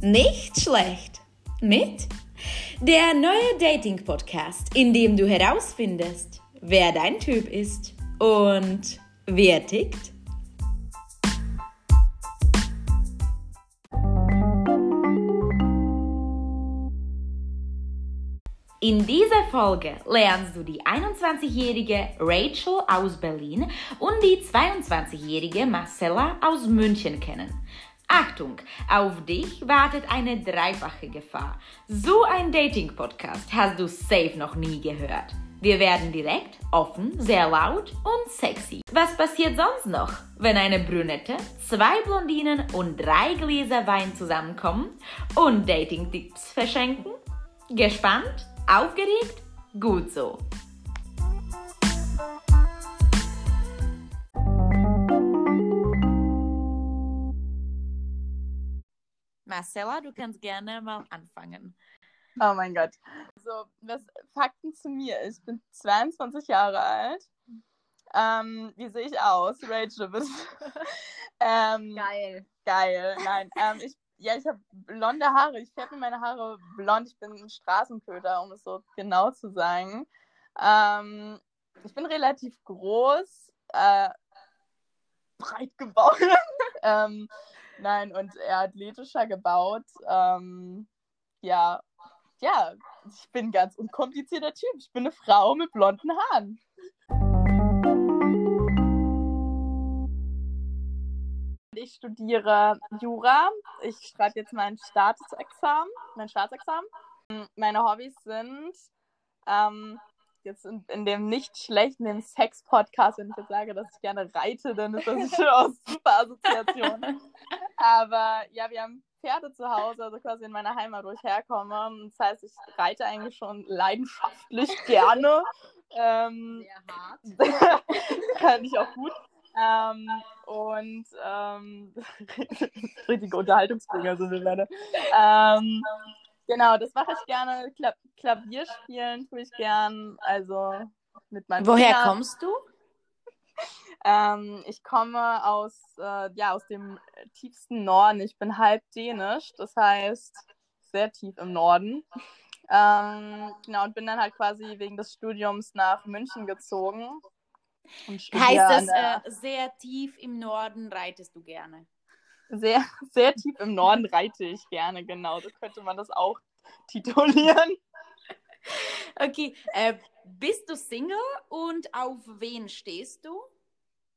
Nicht schlecht. Mit der neue Dating-Podcast, in dem du herausfindest, wer dein Typ ist und wer tickt. In dieser Folge lernst du die 21-jährige Rachel aus Berlin und die 22-jährige Marcella aus München kennen. Achtung, auf dich wartet eine dreifache Gefahr. So ein Dating-Podcast hast du safe noch nie gehört. Wir werden direkt, offen, sehr laut und sexy. Was passiert sonst noch, wenn eine Brünette, zwei Blondinen und drei Gläser Wein zusammenkommen und Dating-Tipps verschenken? Gespannt? Aufgeregt? Gut so. Marcella, du kannst gerne mal anfangen. Oh mein Gott. Also, was Fakten zu mir. Ich bin 22 Jahre alt. Ähm, wie sehe ich aus? Rachel, bitte. ähm, Geil. Geil. Nein, ähm, ich ja, ich habe blonde Haare. Ich färbe mir meine Haare blond. Ich bin ein Straßenköter, um es so genau zu sagen. Ähm, ich bin relativ groß, äh, breit gebaut. ähm, nein, und eher athletischer gebaut. Ähm, ja, ja, ich bin ein ganz unkomplizierter Typ. Ich bin eine Frau mit blonden Haaren. Ich studiere Jura. Ich schreibe jetzt mein Staatsexamen, mein Staatsexamen. Meine Hobbys sind ähm, jetzt in, in, dem nicht schlechten, dem Sex-Podcast, wenn ich jetzt sage, dass ich gerne reite, dann ist das schon aus super Assoziation. Aber ja, wir haben Pferde zu Hause, also quasi in meiner Heimat, wo ich herkomme. Das heißt, ich reite eigentlich schon leidenschaftlich gerne. Ähm, Sehr hart. kann ich auch gut. Ähm, und ähm, richtige Unterhaltungsbringer sind wir beide. Ähm, genau, das mache ich gerne. Kla Klavier spielen tue ich gern. Also mit meinem Woher Kindern. kommst du? Ähm, ich komme aus, äh, ja, aus dem tiefsten Norden. Ich bin halb dänisch, das heißt sehr tief im Norden. Ähm, genau, und bin dann halt quasi wegen des Studiums nach München gezogen. Heißt das, äh, sehr tief im Norden reitest du gerne? Sehr, sehr tief im Norden reite ich gerne, genau. So könnte man das auch titulieren. Okay, äh, bist du Single und auf wen stehst du?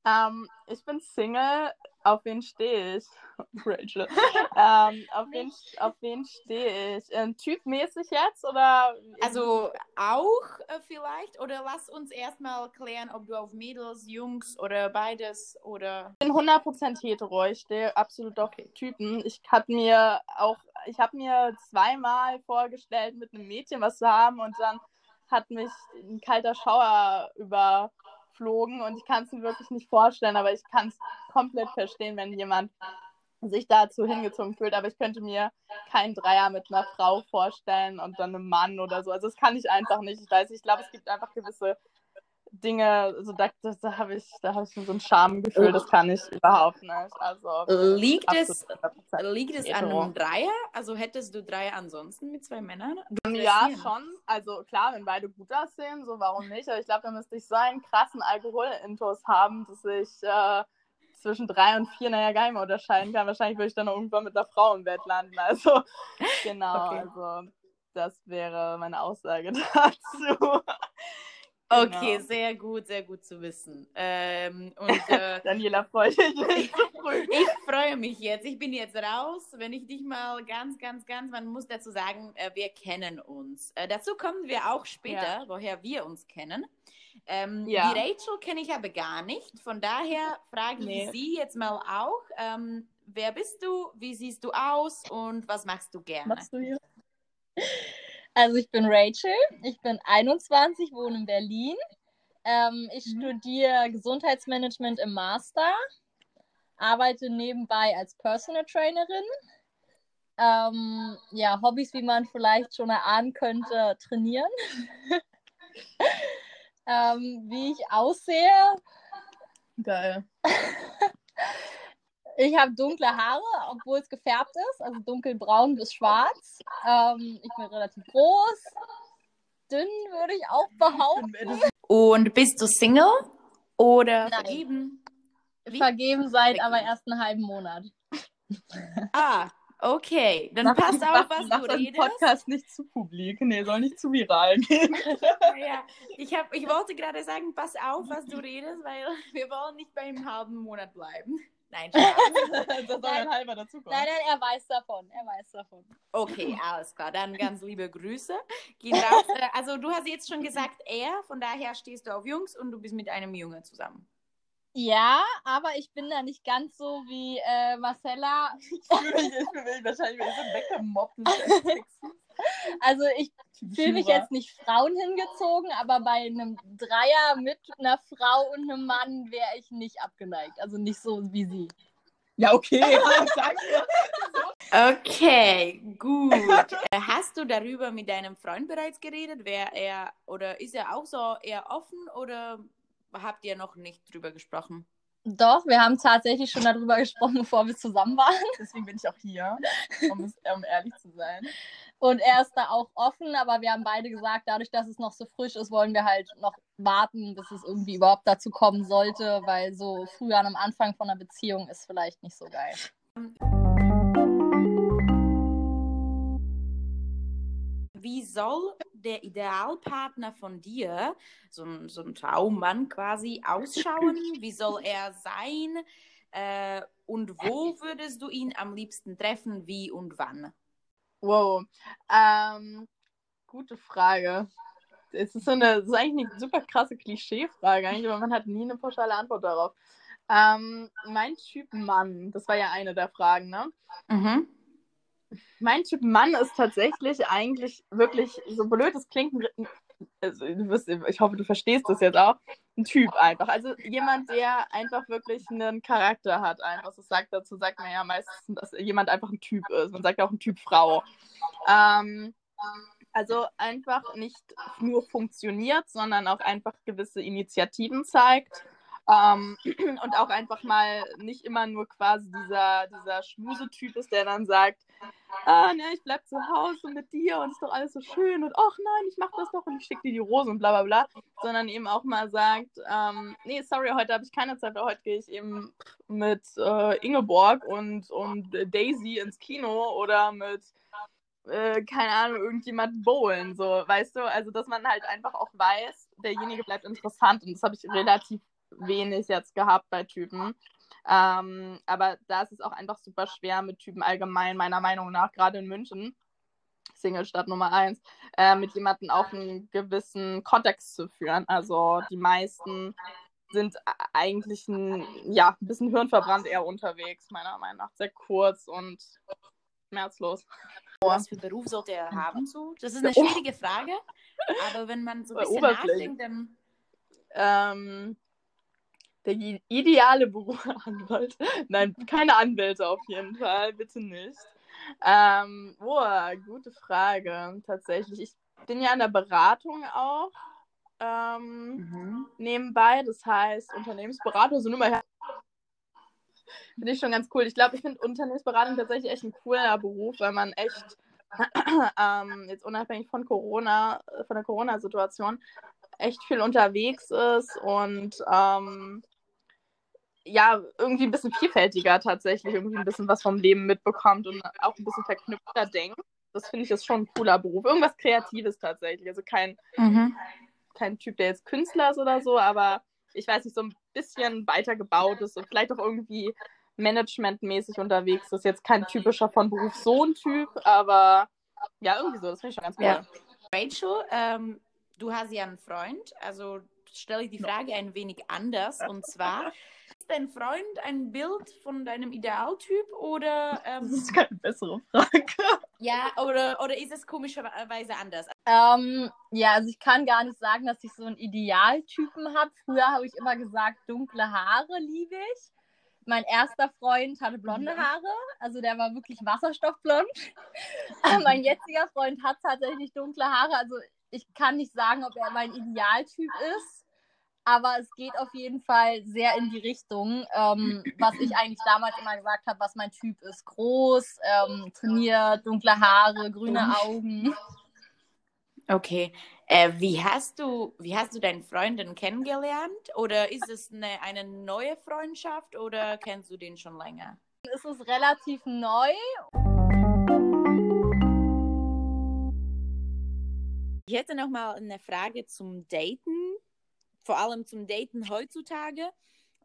Ähm, ich bin Single. Auf wen stehe ich? Rachel. ähm, auf, wen, auf wen stehe ich? Ähm, typmäßig jetzt oder? Also auch äh, vielleicht? Oder lass uns erstmal klären, ob du auf Mädels, Jungs oder beides oder. Ich bin 100% hetero. Ich stehe absolut auf Typen. Ich habe mir auch, ich habe mir zweimal vorgestellt, mit einem Mädchen was zu haben und dann hat mich ein kalter Schauer über geflogen und ich kann es mir wirklich nicht vorstellen, aber ich kann es komplett verstehen, wenn jemand sich dazu hingezogen fühlt. Aber ich könnte mir keinen Dreier mit einer Frau vorstellen und dann einem Mann oder so. Also das kann ich einfach nicht. Ich weiß, ich glaube, es gibt einfach gewisse Dinge, also da, da, da habe ich, da habe ich so ein Schamgefühl, das kann ich überhaupt nicht. Also liegt es, liegt es an einem Dreier? Also hättest du Dreier ansonsten mit zwei Männern? Ja, schon. Also klar, wenn beide gut aussehen, so warum nicht? Aber ich glaube, da müsste ich so einen krassen Alkoholintus haben, dass ich äh, zwischen drei und vier, naja, gar nicht mehr unterscheiden kann. Wahrscheinlich würde ich dann irgendwann mit einer Frau im Bett landen. Also genau, okay. also das wäre meine Aussage dazu. Okay, genau. sehr gut, sehr gut zu wissen. Ähm, und, äh, Daniela freut sich. ich freue mich jetzt. Ich bin jetzt raus. Wenn ich dich mal ganz, ganz, ganz, man muss dazu sagen, äh, wir kennen uns. Äh, dazu kommen wir auch später, ja. woher wir uns kennen. Ähm, ja. Die Rachel kenne ich aber gar nicht. Von daher frage nee. ich sie jetzt mal auch. Ähm, wer bist du? Wie siehst du aus? Und was machst du gerne? Machst du hier? Also ich bin Rachel, ich bin 21, wohne in Berlin. Ähm, ich mhm. studiere Gesundheitsmanagement im Master, arbeite nebenbei als Personal Trainerin. Ähm, ja, Hobbys, wie man vielleicht schon erahnen könnte, trainieren. ähm, wie ich aussehe. Geil. Ich habe dunkle Haare, obwohl es gefärbt ist, also dunkelbraun bis schwarz. Ähm, ich bin relativ groß, dünn würde ich auch behaupten. Und bist du Single oder Nein. vergeben? Wie? Vergeben seit Vergeben. aber erst einen halben Monat. Ah, okay. Dann passt auf, was mach du redest. Podcast nicht zu publik. Nee, soll nicht zu viral gehen. Ja, ich, hab, ich wollte gerade sagen, pass auf, was du redest, weil wir wollen nicht beim halben Monat bleiben. Nein, das soll ein halber dazukommen. Nein, nein, er weiß davon. Er weiß davon. Okay, alles klar. Dann ganz liebe Grüße. Raus. Äh, Also du hast jetzt schon gesagt, er, von daher stehst du auf Jungs und du bist mit einem Junge zusammen. Ja, aber ich bin da nicht ganz so wie äh, Marcella. Ich fühle mich, ich fühle mich wahrscheinlich ein bisschen weggemobbt. Also ich fühle mich jetzt nicht Frauen hingezogen, aber bei einem Dreier mit einer Frau und einem Mann wäre ich nicht abgeneigt. Also nicht so wie sie. Ja, okay. Okay, gut. Äh, Hast du darüber mit deinem Freund bereits geredet? Wer er oder ist er auch so eher offen oder habt ihr noch nicht drüber gesprochen? Doch, wir haben tatsächlich schon darüber gesprochen, bevor wir zusammen waren. Deswegen bin ich auch hier, um, es, um ehrlich zu sein. Und er ist da auch offen, aber wir haben beide gesagt, dadurch, dass es noch so frisch ist, wollen wir halt noch warten, bis es irgendwie überhaupt dazu kommen sollte, weil so früh an am Anfang von einer Beziehung ist vielleicht nicht so geil. Wie soll der Idealpartner von dir, so ein, so ein Traummann quasi, ausschauen? Wie soll er sein? Äh, und wo würdest du ihn am liebsten treffen? Wie und wann? Wow. Ähm, gute Frage. Es ist so eine, es ist eigentlich eine super krasse Klischeefrage, eigentlich, aber man hat nie eine pauschale Antwort darauf. Ähm, mein Typ Mann, das war ja eine der Fragen, ne? Mhm. Mein Typ Mann ist tatsächlich eigentlich wirklich, so blöd es klingt, ein- also, wirst, ich hoffe, du verstehst das jetzt auch, ein Typ einfach. Also jemand, der einfach wirklich einen Charakter hat. Einfach, das sagt dazu, sagt man ja meistens, dass jemand einfach ein Typ ist. Man sagt auch ein Typ Frau. Ähm, also einfach nicht nur funktioniert, sondern auch einfach gewisse Initiativen zeigt. Ähm, und auch einfach mal nicht immer nur quasi dieser, dieser Schmusetyp ist, der dann sagt, ah, ne, ich bleib zu Hause mit dir und ist doch alles so schön und ach nein, ich mach das doch und ich schicke dir die Rose und bla bla bla, sondern eben auch mal sagt, ähm, nee, sorry, heute habe ich keine Zeit, heute gehe ich eben mit äh, Ingeborg und, und Daisy ins Kino oder mit äh, keine Ahnung, irgendjemand bowlen, so, weißt du? Also, dass man halt einfach auch weiß, derjenige bleibt interessant und das habe ich relativ wenig jetzt gehabt bei Typen. Ähm, aber da ist es auch einfach super schwer mit Typen allgemein, meiner Meinung nach, gerade in München, Singlestadt Nummer eins, äh, mit jemandem auch einen gewissen Kontext zu führen. Also die meisten sind eigentlich ein, ja, ein bisschen hirnverbrannt eher unterwegs, meiner Meinung nach. Sehr kurz und schmerzlos. Was für Beruf sollte er haben? So? Das ist eine schwierige Frage, aber wenn man so ein bisschen nachdenkt, dann Ähm, der ideale Beruf Anwalt. Nein, keine Anwälte auf jeden Fall, bitte nicht. Ähm, boah, gute Frage, tatsächlich. Ich bin ja in der Beratung auch ähm, Mhm. nebenbei, das heißt Unternehmensberatung, so nur mal her. Finde ich schon ganz cool. Ich glaube, ich finde Unternehmensberatung tatsächlich echt ein cooler Beruf, weil man echt ähm, jetzt unabhängig von Corona, äh, von der Corona-Situation, echt viel unterwegs ist und ähm, ja, irgendwie ein bisschen vielfältiger tatsächlich, irgendwie ein bisschen was vom Leben mitbekommt und auch ein bisschen verknüpfter denkt. Das finde ich ist schon ein cooler Beruf. Irgendwas Kreatives tatsächlich. Also kein, Mhm. kein Typ, der jetzt Künstler ist oder so, aber ich weiß nicht, so ein bisschen weiter gebaut ist und vielleicht auch irgendwie managementmäßig unterwegs ist. Jetzt kein typischer von Beruf so ein Typ, aber ja, irgendwie so. Das finde ich schon ganz cool. Ja. Rachel, ähm, du hast ja einen Freund, also stelle ich die Frage ein wenig anders und zwar, ist dein Freund ein Bild von deinem Idealtyp oder ähm, Das ist keine bessere Frage. ja oder, oder ist es komischerweise anders? Ähm, ja, also ich kann gar nicht sagen, dass ich so einen Idealtypen habe. Früher habe ich immer gesagt, dunkle Haare liebe ich. Mein erster Freund hatte blonde Haare, also der war wirklich wasserstoffblond. Mein jetziger Freund hat tatsächlich dunkle Haare, also ich kann nicht sagen, ob er mein Idealtyp ist. Aber es geht auf jeden Fall sehr in die Richtung, ähm, was ich eigentlich damals immer gesagt habe, was mein Typ ist. Groß, ähm, trainiert, dunkle Haare, grüne Augen. Okay. Äh, wie hast du, wie hast du deinen Freundin kennengelernt? Oder ist es eine, eine neue Freundschaft oder kennst du den schon länger? Es ist relativ neu. Ich hätte noch mal eine Frage zum Daten, vor allem zum Daten heutzutage.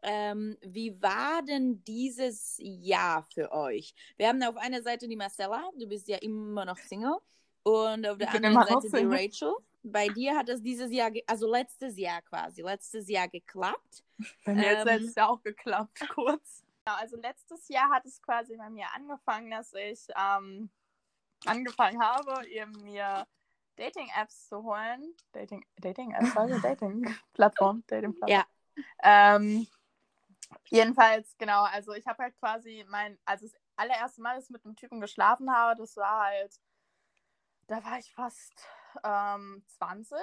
Ähm, wie war denn dieses Jahr für euch? Wir haben auf einer Seite die Marcella, du bist ja immer noch Single, und auf der anderen Seite die Rachel. Bei dir hat es dieses Jahr, also letztes Jahr quasi, letztes Jahr geklappt. Bei mir ähm, hat es letztes Jahr auch geklappt, kurz. Also letztes Jahr hat es quasi bei mir angefangen, dass ich ähm, angefangen habe, eben mir Dating-Apps zu holen. Dating, Dating-Apps, also Dating-Plattform, Dating-Plattform. Ja. Ähm, jedenfalls, genau, also ich habe halt quasi mein, also das allererste Mal, dass ich mit einem Typen geschlafen habe, das war halt, da war ich fast ähm, 20.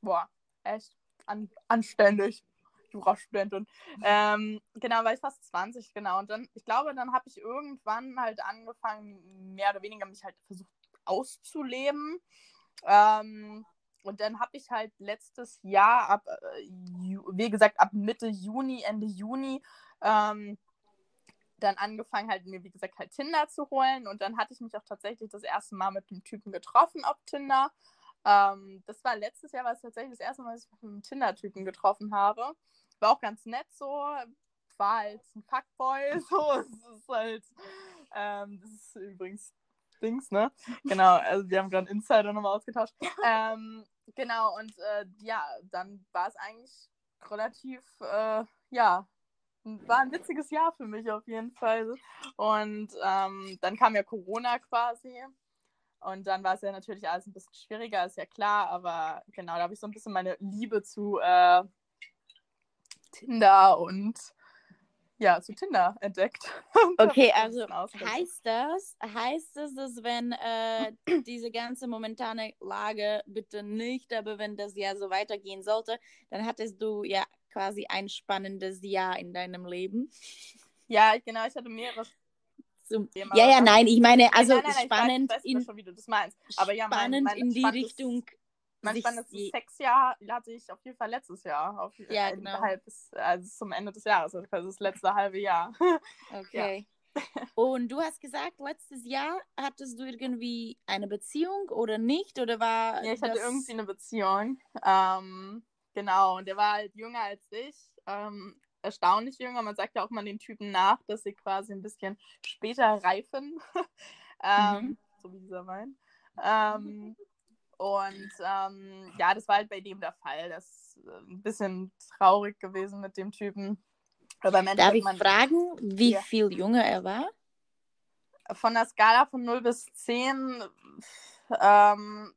Boah, echt an, anständig. Jurastudentin. Ähm, genau, war ich fast 20, genau. Und dann, ich glaube, dann habe ich irgendwann halt angefangen, mehr oder weniger mich halt versucht auszuleben. Ähm, und dann habe ich halt letztes Jahr ab, äh, wie gesagt, ab Mitte Juni, Ende Juni, ähm, dann angefangen halt mir, wie gesagt, halt Tinder zu holen. Und dann hatte ich mich auch tatsächlich das erste Mal mit einem Typen getroffen auf Tinder. Ähm, das war letztes Jahr, war es tatsächlich das erste Mal, dass ich mich mit einem Tinder-Typen getroffen habe. War auch ganz nett so. War halt ein Fuckboy. So, es ist halt. Ähm, das ist übrigens Dings, ne? Genau, also wir haben gerade Insider nochmal ausgetauscht. Ähm, genau, und äh, ja, dann war es eigentlich relativ, äh, ja, war ein witziges Jahr für mich auf jeden Fall. Und ähm, dann kam ja Corona quasi. Und dann war es ja natürlich alles ein bisschen schwieriger, ist ja klar, aber genau, da habe ich so ein bisschen meine Liebe zu äh, Tinder und ja, zu Tinder entdeckt. Okay, also heißt das, heißt es, dass wenn äh, diese ganze momentane Lage bitte nicht, aber wenn das Jahr so weitergehen sollte, dann hattest du ja quasi ein spannendes Jahr in deinem Leben. Ja, genau, ich hatte mehrere zum, ja, ja, nein, ich meine, also nein, nein, nein, spannend, weiß, in, schon, wie du das meinst. Aber ja, spannend mein in die Richtung mein spannendes Sexjahr hatte ich auf jeden Fall letztes Jahr. Auf, ja, genau. Halb, also zum Ende des Jahres, also das letzte halbe Jahr. Okay. Ja. Und du hast gesagt, letztes Jahr hattest du irgendwie eine Beziehung oder nicht? Oder war. Ja, ich hatte irgendwie eine Beziehung. Ähm, genau, und der war halt jünger als ich. Ähm, erstaunlich jünger. Man sagt ja auch mal den Typen nach, dass sie quasi ein bisschen später reifen. ähm, mhm. So wie dieser Wein. Ähm, und ähm, ja, das war halt bei dem der Fall. Das ist äh, ein bisschen traurig gewesen mit dem Typen. Aber Darf ich fragen, wie ja. viel jünger er war? Von der Skala von 0 bis 10 ähm,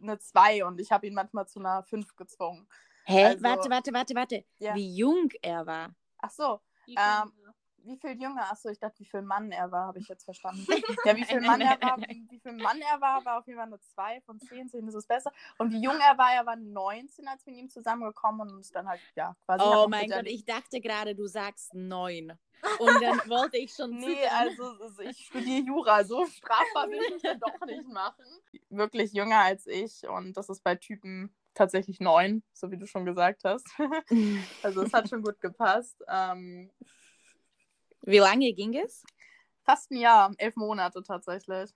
eine 2 und ich habe ihn manchmal zu einer 5 gezwungen. Hä? Also, warte, warte, warte, warte. Ja. Wie jung er war? Ach so. Ähm, wie viel jünger? Achso, ich dachte, wie viel Mann er war, habe ich jetzt verstanden. Ja, wie viel Mann er war, wie viel Mann er war, war auf jeden Fall eine 2 von 10, 10 ist es besser. Und wie jung er war, er war 19, als wir mit ihm zusammengekommen und dann halt, ja, quasi. Oh mein Gott, ich dachte gerade, du sagst 9. Und dann wollte ich schon. nee, also, also ich studiere Jura, so strafbar will ich dann doch nicht machen. Wirklich jünger als ich und das ist bei Typen tatsächlich neun, so wie du schon gesagt hast. also es hat schon gut gepasst. Ähm, wie lange ging es? Fast ein Jahr, elf Monate tatsächlich.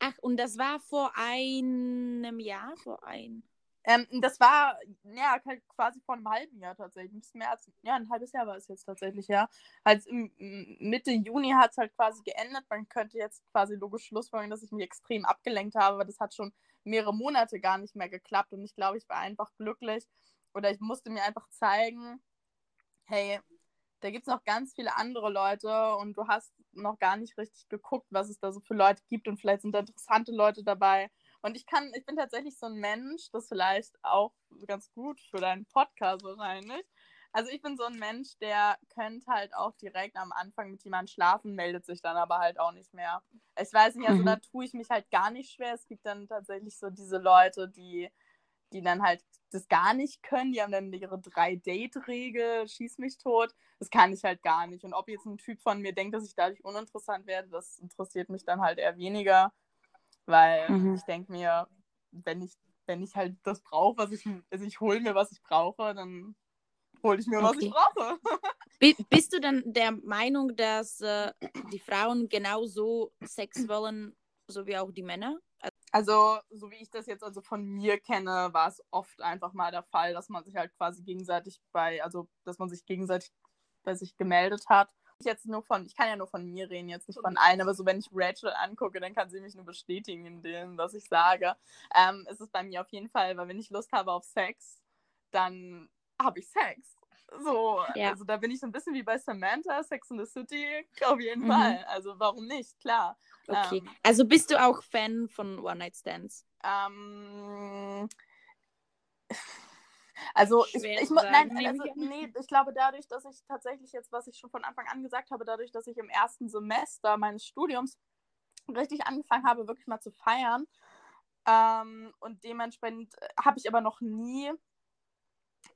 Ach, und das war vor einem Jahr, vor ein. Ähm, das war ja quasi vor einem halben Jahr tatsächlich. Ein bisschen mehr als ja, ein halbes Jahr war es jetzt tatsächlich, ja. Also Mitte Juni hat es halt quasi geendet. Man könnte jetzt quasi logisch schlussfolgern, dass ich mich extrem abgelenkt habe, aber das hat schon mehrere Monate gar nicht mehr geklappt. Und ich glaube, ich war einfach glücklich oder ich musste mir einfach zeigen, hey, da gibt es noch ganz viele andere Leute und du hast noch gar nicht richtig geguckt, was es da so für Leute gibt und vielleicht sind da interessante Leute dabei. Und ich kann, ich bin tatsächlich so ein Mensch, das vielleicht auch ganz gut für deinen Podcast wahrscheinlich. Also ich bin so ein Mensch, der könnte halt auch direkt am Anfang mit jemandem schlafen, meldet sich dann aber halt auch nicht mehr. Ich weiß nicht, also mhm. da tue ich mich halt gar nicht schwer. Es gibt dann tatsächlich so diese Leute, die die dann halt das gar nicht können. Die haben dann ihre Drei-Date-Regel, schieß mich tot. Das kann ich halt gar nicht. Und ob jetzt ein Typ von mir denkt, dass ich dadurch uninteressant werde, das interessiert mich dann halt eher weniger. Weil Mhm. ich denke mir, wenn ich, wenn ich halt das brauche, was ich, also ich hole mir, was ich brauche, dann hole ich mir, was ich Okay. brauche. Bi- Bist du dann der Meinung, dass äh, die Frauen genauso Sex wollen, so wie auch die Männer? Also, so wie ich das jetzt also von mir kenne, war es oft einfach mal der Fall, dass man sich halt quasi gegenseitig bei, also dass man sich gegenseitig bei sich gemeldet hat. Ich jetzt nur von, ich kann ja nur von mir reden, jetzt nicht von allen, aber so wenn ich Rachel angucke, dann kann sie mich nur bestätigen in dem, was ich sage. Ähm, es ist bei mir auf jeden Fall, weil wenn ich Lust habe auf Sex, dann habe ich Sex. So, Ja. also da bin ich so ein bisschen wie bei Samantha, Sex in the City, auf jeden Mhm. Fall. Also warum nicht, klar. Okay. Ähm, Also bist du auch Fan von One-Night-Stands? Ähm, also ich, ich mu- nein, also, ich nee, ich glaube dadurch, dass ich tatsächlich jetzt, was ich schon von Anfang an gesagt habe, dadurch, dass ich im ersten Semester meines Studiums richtig angefangen habe, wirklich mal zu feiern ähm, und dementsprechend äh, habe ich aber noch nie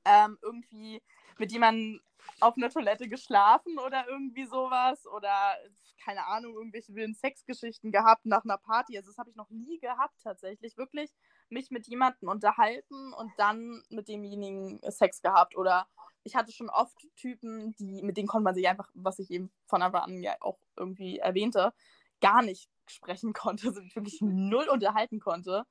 ähm, irgendwie mit jemandem auf einer Toilette geschlafen oder irgendwie sowas oder keine Ahnung, irgendwelche wilden Sexgeschichten gehabt nach einer Party. Also das habe ich noch nie gehabt tatsächlich. Wirklich mich mit jemandem unterhalten und dann mit demjenigen Sex gehabt. Oder ich hatte schon oft Typen, die, mit denen konnte man sich einfach, was ich eben von Anfang an ja auch irgendwie erwähnte, gar nicht sprechen konnte, also wirklich null unterhalten konnte.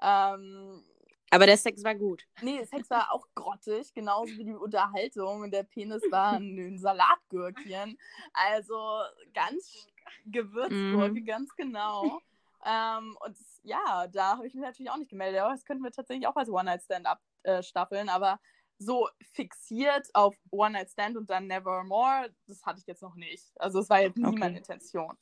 Ähm, Aber der Sex war gut. Nee, Sex war auch grottig, genauso wie die Unterhaltung. Und der Penis war ein, Salatgürkchen. Also ganz Gewürzgurke, Mhm. ganz genau. Ähm, und ja, da habe ich mich natürlich auch nicht gemeldet. Aber das könnten wir tatsächlich auch als One-Night-Stand abstaffeln. Aber so fixiert auf One-Night-Stand und dann Nevermore, das hatte ich jetzt noch nicht. Also es war jetzt nie Okay. meine Intention.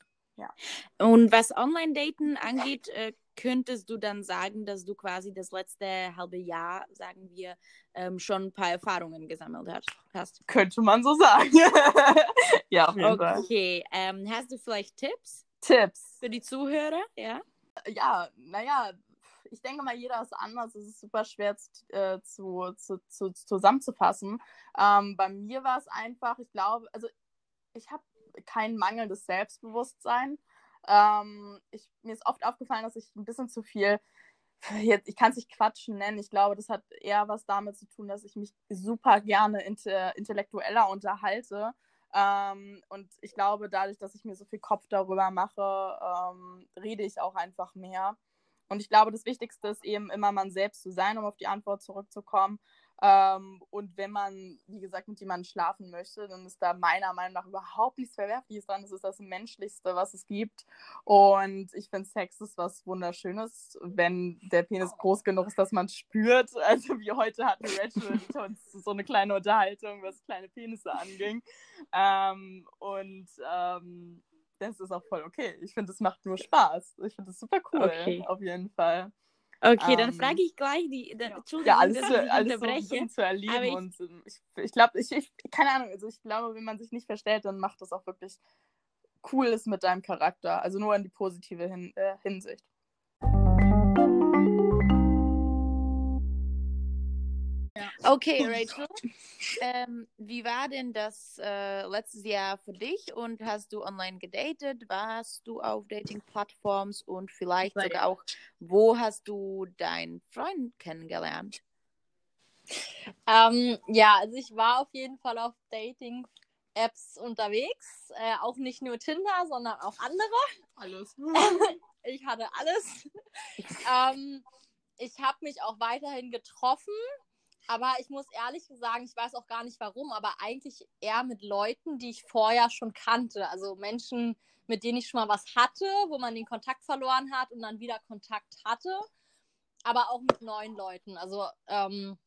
Und was Online-Daten angeht, äh, könntest du dann sagen, dass du quasi das letzte halbe Jahr, sagen wir, ähm, schon ein paar Erfahrungen gesammelt hast? Könnte man so sagen. ja, auf jeden Fall. Okay, ähm, hast du vielleicht Tipps Tipps. für die Zuhörer? Ja. ja, naja, ich denke mal, jeder ist anders. Es ist super schwer äh, zu, zu, zu, zusammenzufassen. Ähm, bei mir war es einfach, ich glaube, also ich habe kein mangelndes Selbstbewusstsein. Ähm, ich, mir ist oft aufgefallen, dass ich ein bisschen zu viel, jetzt, ich kann es nicht Quatschen nennen, ich glaube, das hat eher was damit zu tun, dass ich mich super gerne inte, intellektueller unterhalte. Ähm, und ich glaube, dadurch, dass ich mir so viel Kopf darüber mache, ähm, rede ich auch einfach mehr. Und ich glaube, das Wichtigste ist eben immer man selbst zu sein, um auf die Antwort zurückzukommen. Ähm, und wenn man, wie gesagt, mit jemandem schlafen möchte, dann ist da meiner Meinung nach überhaupt nichts Verwerfliches dran. Das ist das Menschlichste, was es gibt. Und ich finde, Sex ist was Wunderschönes, wenn der Penis groß genug ist, dass man es spürt. Also wie heute hatten Rachel und uns so eine kleine Unterhaltung, was kleine Penisse anging. Ähm, und ähm, das ist auch voll okay. Ich finde, es macht nur Spaß. Ich finde es super cool, Okay. auf jeden Fall. Okay, dann Ähm, frage ich gleich die. Dann, Entschuldigung, Ja, alles, dass zu, ich alles so unterbreche. bisschen zu erleben. ich- und ähm, ich, ich glaube, ich, ich, keine Ahnung, also ich glaube, wenn man sich nicht verstellt, dann macht das auch wirklich Cooles mit deinem Charakter. Also nur in die positive Hin äh, Hinsicht. Okay, Rachel. ähm, wie war denn das äh, letztes Jahr für dich und hast du online gedatet? Warst du auf Dating-Plattforms und vielleicht Bei- sogar auch, wo hast du deinen Freund kennengelernt? Ähm, ja, also ich war auf jeden Fall auf Dating-Apps unterwegs. Äh, auch nicht nur Tinder, sondern auch andere. Alles. Ich hatte alles. ähm, ich habe mich auch weiterhin getroffen. Aber ich muss ehrlich sagen, ich weiß auch gar nicht warum, aber eigentlich eher mit Leuten, die ich vorher schon kannte. Also Menschen, mit denen ich schon mal was hatte, wo man den Kontakt verloren hat und dann wieder Kontakt hatte. Aber auch mit neuen Leuten. Also ähm,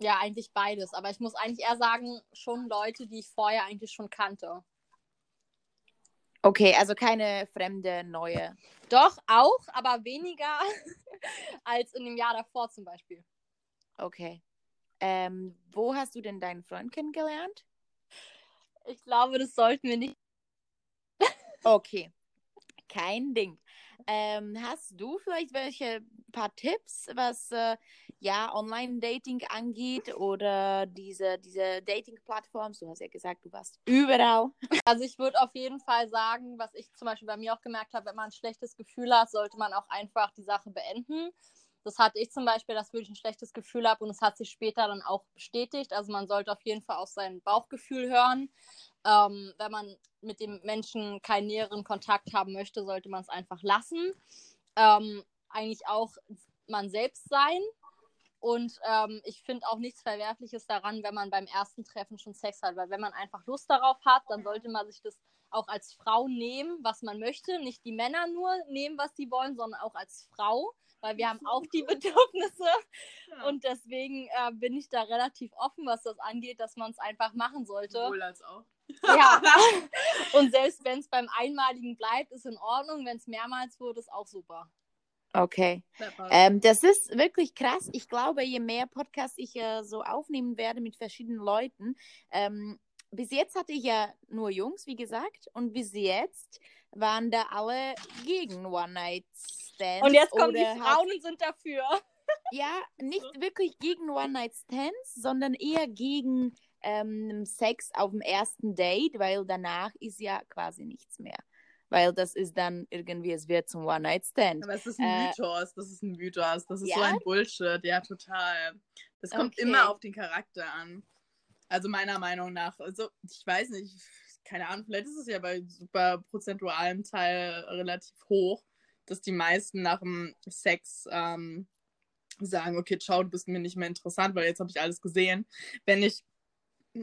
ja, eigentlich beides. Aber ich muss eigentlich eher sagen, schon Leute, die ich vorher eigentlich schon kannte. Okay, also keine fremde, neue. Doch, auch, aber weniger als in dem Jahr davor zum Beispiel. Okay. Ähm, wo hast du denn deinen Freund kennengelernt? Ich glaube, das sollten wir nicht. Okay, kein Ding. Ähm, hast du vielleicht welche paar Tipps, was äh, ja Online-Dating angeht oder diese, diese Dating-Plattforms? Du hast ja gesagt, du warst überall. Also ich würde auf jeden Fall sagen, was ich zum Beispiel bei mir auch gemerkt habe, wenn man ein schlechtes Gefühl hat, sollte man auch einfach die Sache beenden. Das hatte ich zum Beispiel, dass ich ein schlechtes Gefühl habe und es hat sich später dann auch bestätigt. Also man sollte auf jeden Fall auf sein Bauchgefühl hören. Ähm, wenn man mit dem Menschen keinen näheren Kontakt haben möchte, sollte man es einfach lassen. Ähm, eigentlich auch man selbst sein. Und ähm, ich finde auch nichts Verwerfliches daran, wenn man beim ersten Treffen schon Sex hat. Weil wenn man einfach Lust darauf hat, dann sollte man sich das auch als Frau nehmen, was man möchte. Nicht die Männer nur nehmen, was sie wollen, sondern auch als Frau weil wir haben auch die Bedürfnisse. Ja. Und deswegen äh, bin ich da relativ offen, was das angeht, dass man es einfach machen sollte. Sowohl als auch. Ja. Und selbst wenn es beim Einmaligen bleibt, ist in Ordnung. Wenn es mehrmals wird, ist auch super. Okay. Ähm, das ist wirklich krass. Ich glaube, je mehr Podcasts ich äh, so aufnehmen werde mit verschiedenen Leuten, ähm, bis jetzt hatte ich ja nur Jungs, wie gesagt, und bis jetzt waren da alle gegen One-Night-Stands. Und jetzt kommen die Frauen und sind dafür. Ja, nicht wirklich gegen One-Night-Stands, sondern eher gegen ähm, Sex auf dem ersten Date, weil danach ist ja quasi nichts mehr. Weil das ist dann irgendwie, es wird zum One-Night-Stand. Aber es ist ein äh, Mythos, das ist ein Mythos, das ist ja? so ein Bullshit, ja, total. Das kommt okay. immer auf den Charakter an. Also meiner Meinung nach. Also ich weiß nicht, keine Ahnung, vielleicht ist es ja bei super prozentualem Teil relativ hoch, dass die meisten nach dem Sex ähm, sagen, okay, ciao, du bist mir nicht mehr interessant, weil jetzt habe ich alles gesehen. Wenn ich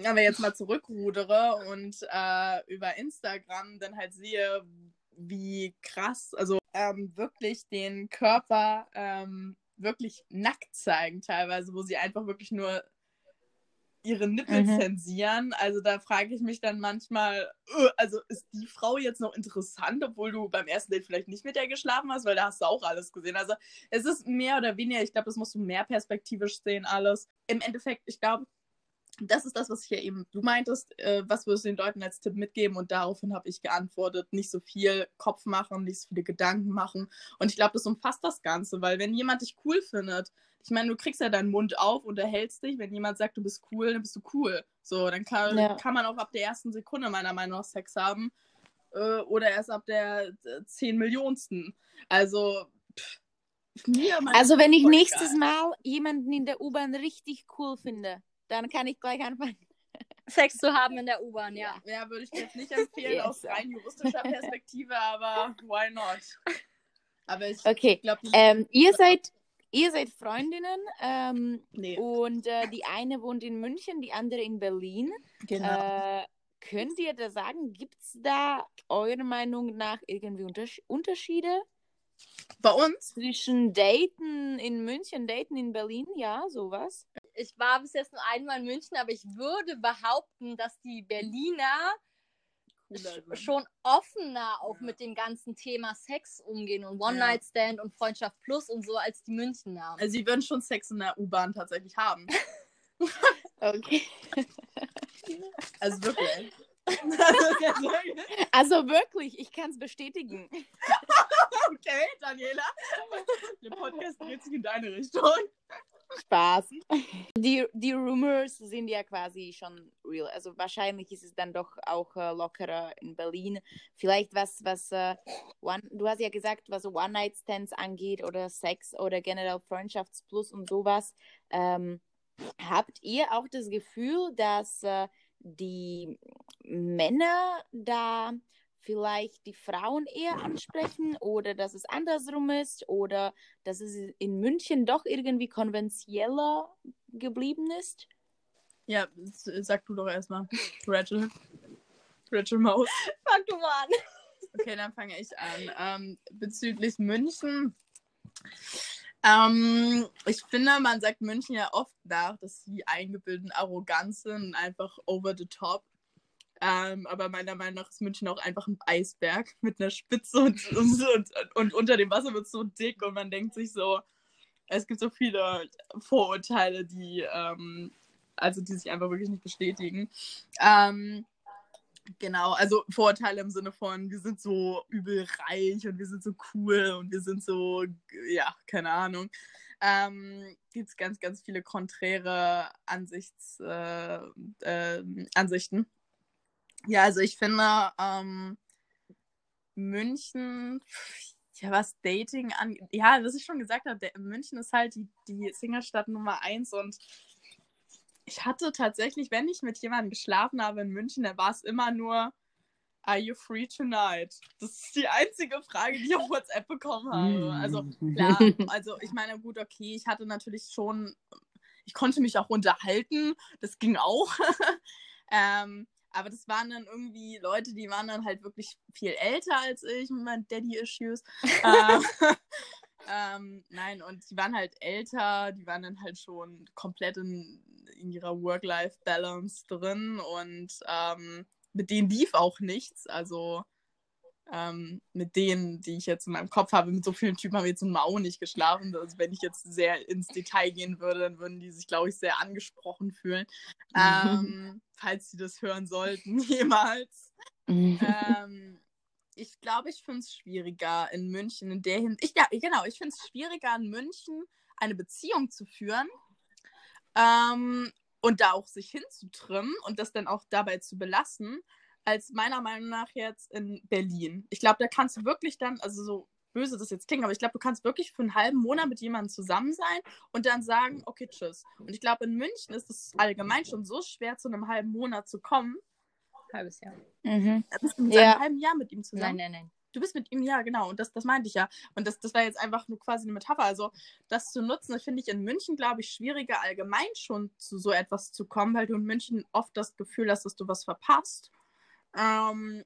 aber jetzt mal zurückrudere und äh, über Instagram dann halt sehe, wie krass, also ähm, wirklich den Körper ähm, wirklich nackt zeigen teilweise, wo sie einfach wirklich nur ihre Nippel mhm. zensieren. Also da frage ich mich dann manchmal, uh, also ist die Frau jetzt noch interessant, obwohl du beim ersten Date vielleicht nicht mit der geschlafen hast, weil da hast du auch alles gesehen. Also es ist mehr oder weniger, ich glaube, das musst du mehr perspektivisch sehen alles. Im Endeffekt, ich glaube, das ist das, was ich ja eben, du meintest, äh, was würdest du den Leuten als Tipp mitgeben? Und daraufhin habe ich geantwortet, nicht so viel Kopf machen, nicht so viele Gedanken machen. Und ich glaube, das umfasst das Ganze, weil wenn jemand dich cool findet, ich meine, du kriegst ja deinen Mund auf und erhältst dich. Wenn jemand sagt, du bist cool, dann bist du cool. So, dann kann, ja. kann man auch ab der ersten Sekunde meiner Meinung nach Sex haben. Äh, oder erst ab der äh, zehn Millionsten. Also, pff, mir also wenn ich nächstes egal. Mal jemanden in der U-Bahn richtig cool finde, dann kann ich gleich anfangen. Sex zu haben in der U-Bahn, ja. Ja, würde ich jetzt nicht empfehlen yes. aus rein juristischer Perspektive, aber why not? Aber ich okay. glaube, ähm, ihr seid ihr seid Freundinnen ähm, nee. und äh, die eine wohnt in München, die andere in Berlin. Genau. Äh, könnt ihr da sagen, gibt es da eurer Meinung nach irgendwie Unters Unterschiede? Bei uns? Zwischen Daten in München, Daten in Berlin, ja, sowas. Ich war bis jetzt nur einmal in München, aber ich würde behaupten, dass die Berliner schon offener auch ja. mit dem ganzen Thema Sex umgehen und One-Night-Stand und Freundschaft Plus und so als die Münchner. Also sie würden schon Sex in der U-Bahn tatsächlich haben. okay. Also wirklich. also wirklich, ich kann es bestätigen. okay, Daniela. Der Podcast dreht sich in deine Richtung. Spaß. Die, die Rumors sind ja quasi schon real. Also wahrscheinlich ist es dann doch auch äh, lockerer in Berlin. Vielleicht was, was äh, one, du hast ja gesagt, was One-Night-Stands angeht oder Sex oder generell Freundschaftsplus und sowas. Ähm, habt ihr auch das Gefühl, dass äh, die Männer da vielleicht die Frauen eher ansprechen oder dass es andersrum ist oder dass es in München doch irgendwie konventioneller geblieben ist? Ja, sag du doch erstmal, Rachel. Rachel Maus. Fang du mal an. Okay, dann fange ich an. Ähm, bezüglich München. Ähm, ich finde, man sagt München ja oft nach, dass sie eingebildet arrogant sind und einfach over the top. Ähm, aber meiner Meinung nach ist München auch einfach ein Eisberg mit einer Spitze und, und, und, und unter dem Wasser wird es so dick und man denkt sich so, es gibt so viele Vorurteile, die, ähm, also die sich einfach wirklich nicht bestätigen. Ähm, Genau, also Vorteile im Sinne von, wir sind so übel reich und wir sind so cool und wir sind so, ja, keine Ahnung. Ähm, Gibt es ganz, ganz viele konträre Ansichts, äh, äh, Ansichten. Ja, also ich finde, ähm, München, ja, was Dating angeht, ja, was ich schon gesagt habe, München ist halt die, die Singlestadt Nummer eins und ich hatte tatsächlich, wenn ich mit jemandem geschlafen habe in München, dann war es immer nur, Are you free tonight? Das ist die einzige Frage, die ich auf WhatsApp bekommen habe. Also klar, also ich meine, gut, okay, ich hatte natürlich schon, ich konnte mich auch unterhalten, das ging auch. ähm, aber das waren dann irgendwie Leute, die waren dann halt wirklich viel älter als ich mit meinen Daddy-Issues. ähm, ähm, nein, und die waren halt älter, die waren dann halt schon komplett in, in ihrer Work-Life-Balance drin und ähm, mit denen lief auch nichts. Also ähm, mit denen, die ich jetzt in meinem Kopf habe, mit so vielen Typen haben wir jetzt nun mal auch nicht geschlafen. Also wenn ich jetzt sehr ins Detail gehen würde, dann würden die sich, glaube ich, sehr angesprochen fühlen. Ähm, falls sie das hören sollten, jemals. ähm, ich glaube, ich finde es schwieriger in München in der Hinsicht. Ja, genau, ich finde es schwieriger in München eine Beziehung zu führen ähm, und da auch sich hinzutrimmen und das dann auch dabei zu belassen, als meiner Meinung nach jetzt in Berlin. Ich glaube, da kannst du wirklich dann, also so böse das jetzt klingt, aber ich glaube, du kannst wirklich für einen halben Monat mit jemandem zusammen sein und dann sagen, okay, tschüss. Und ich glaube, in München ist es allgemein schon so schwer, zu einem halben Monat zu kommen. Halbes Jahr. Mhm. Bist du mit ja. einem halben Jahr mit ihm zusammen? Nein, nein, nein. Du bist mit ihm, ja, genau. Und das, das meinte ich ja. Und das, das war jetzt einfach nur quasi eine Metapher. Also, das zu nutzen, das finde ich in München, glaube ich, schwieriger, allgemein schon zu so etwas zu kommen, weil du in München oft das Gefühl hast, dass du was verpasst. Ähm,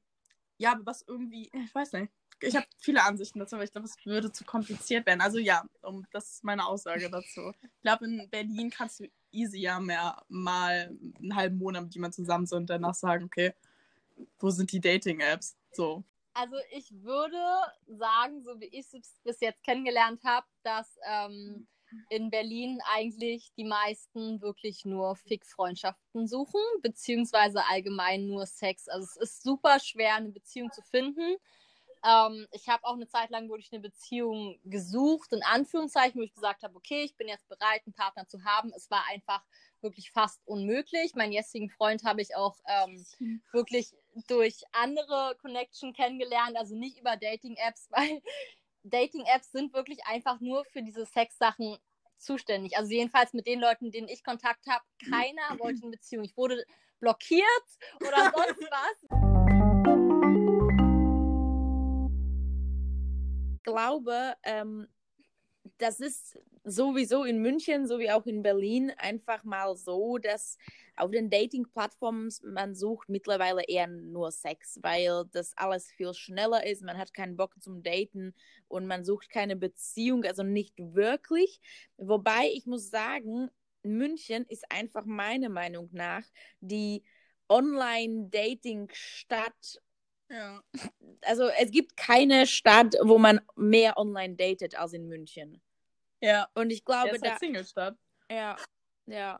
ja, aber was irgendwie, ich weiß nicht. Ich habe viele Ansichten dazu, aber ich glaube, es würde zu kompliziert werden. Also ja, um, das ist meine Aussage dazu. Ich glaube, in Berlin kannst du easier mehr mal einen halben Monat mit jemandem zusammen sind und danach sagen, okay, wo sind die Dating-Apps? So. Also ich würde sagen, so wie ich es bis jetzt kennengelernt habe, dass ähm, in Berlin eigentlich die meisten wirklich nur Fix-Freundschaften suchen, beziehungsweise allgemein nur Sex. Also es ist super schwer, eine Beziehung zu finden. Ähm, ich habe auch eine Zeit lang wirklich eine Beziehung gesucht, in Anführungszeichen, wo ich gesagt habe, okay, ich bin jetzt bereit, einen Partner zu haben. Es war einfach wirklich fast unmöglich. Meinen jetzigen Freund habe ich auch ähm, hm. wirklich durch andere Connection kennengelernt, also nicht über Dating-Apps, weil Dating-Apps sind wirklich einfach nur für diese Sex-Sachen zuständig. Also jedenfalls mit den Leuten, denen ich Kontakt habe, keiner wollte eine Beziehung. Ich wurde blockiert oder sonst was. Ich glaube, ähm, das ist sowieso in München sowie auch in Berlin einfach mal so, dass auf den Dating-Plattformen man sucht mittlerweile eher nur Sex, weil das alles viel schneller ist. Man hat keinen Bock zum Daten und man sucht keine Beziehung, also nicht wirklich. Wobei ich muss sagen, München ist einfach meiner Meinung nach die Online-Dating-Stadt ja. Also es gibt keine Stadt, wo man mehr online datet als in München. Ja. Und ich glaube, ja, ist halt Singlestadt. Ja, ja.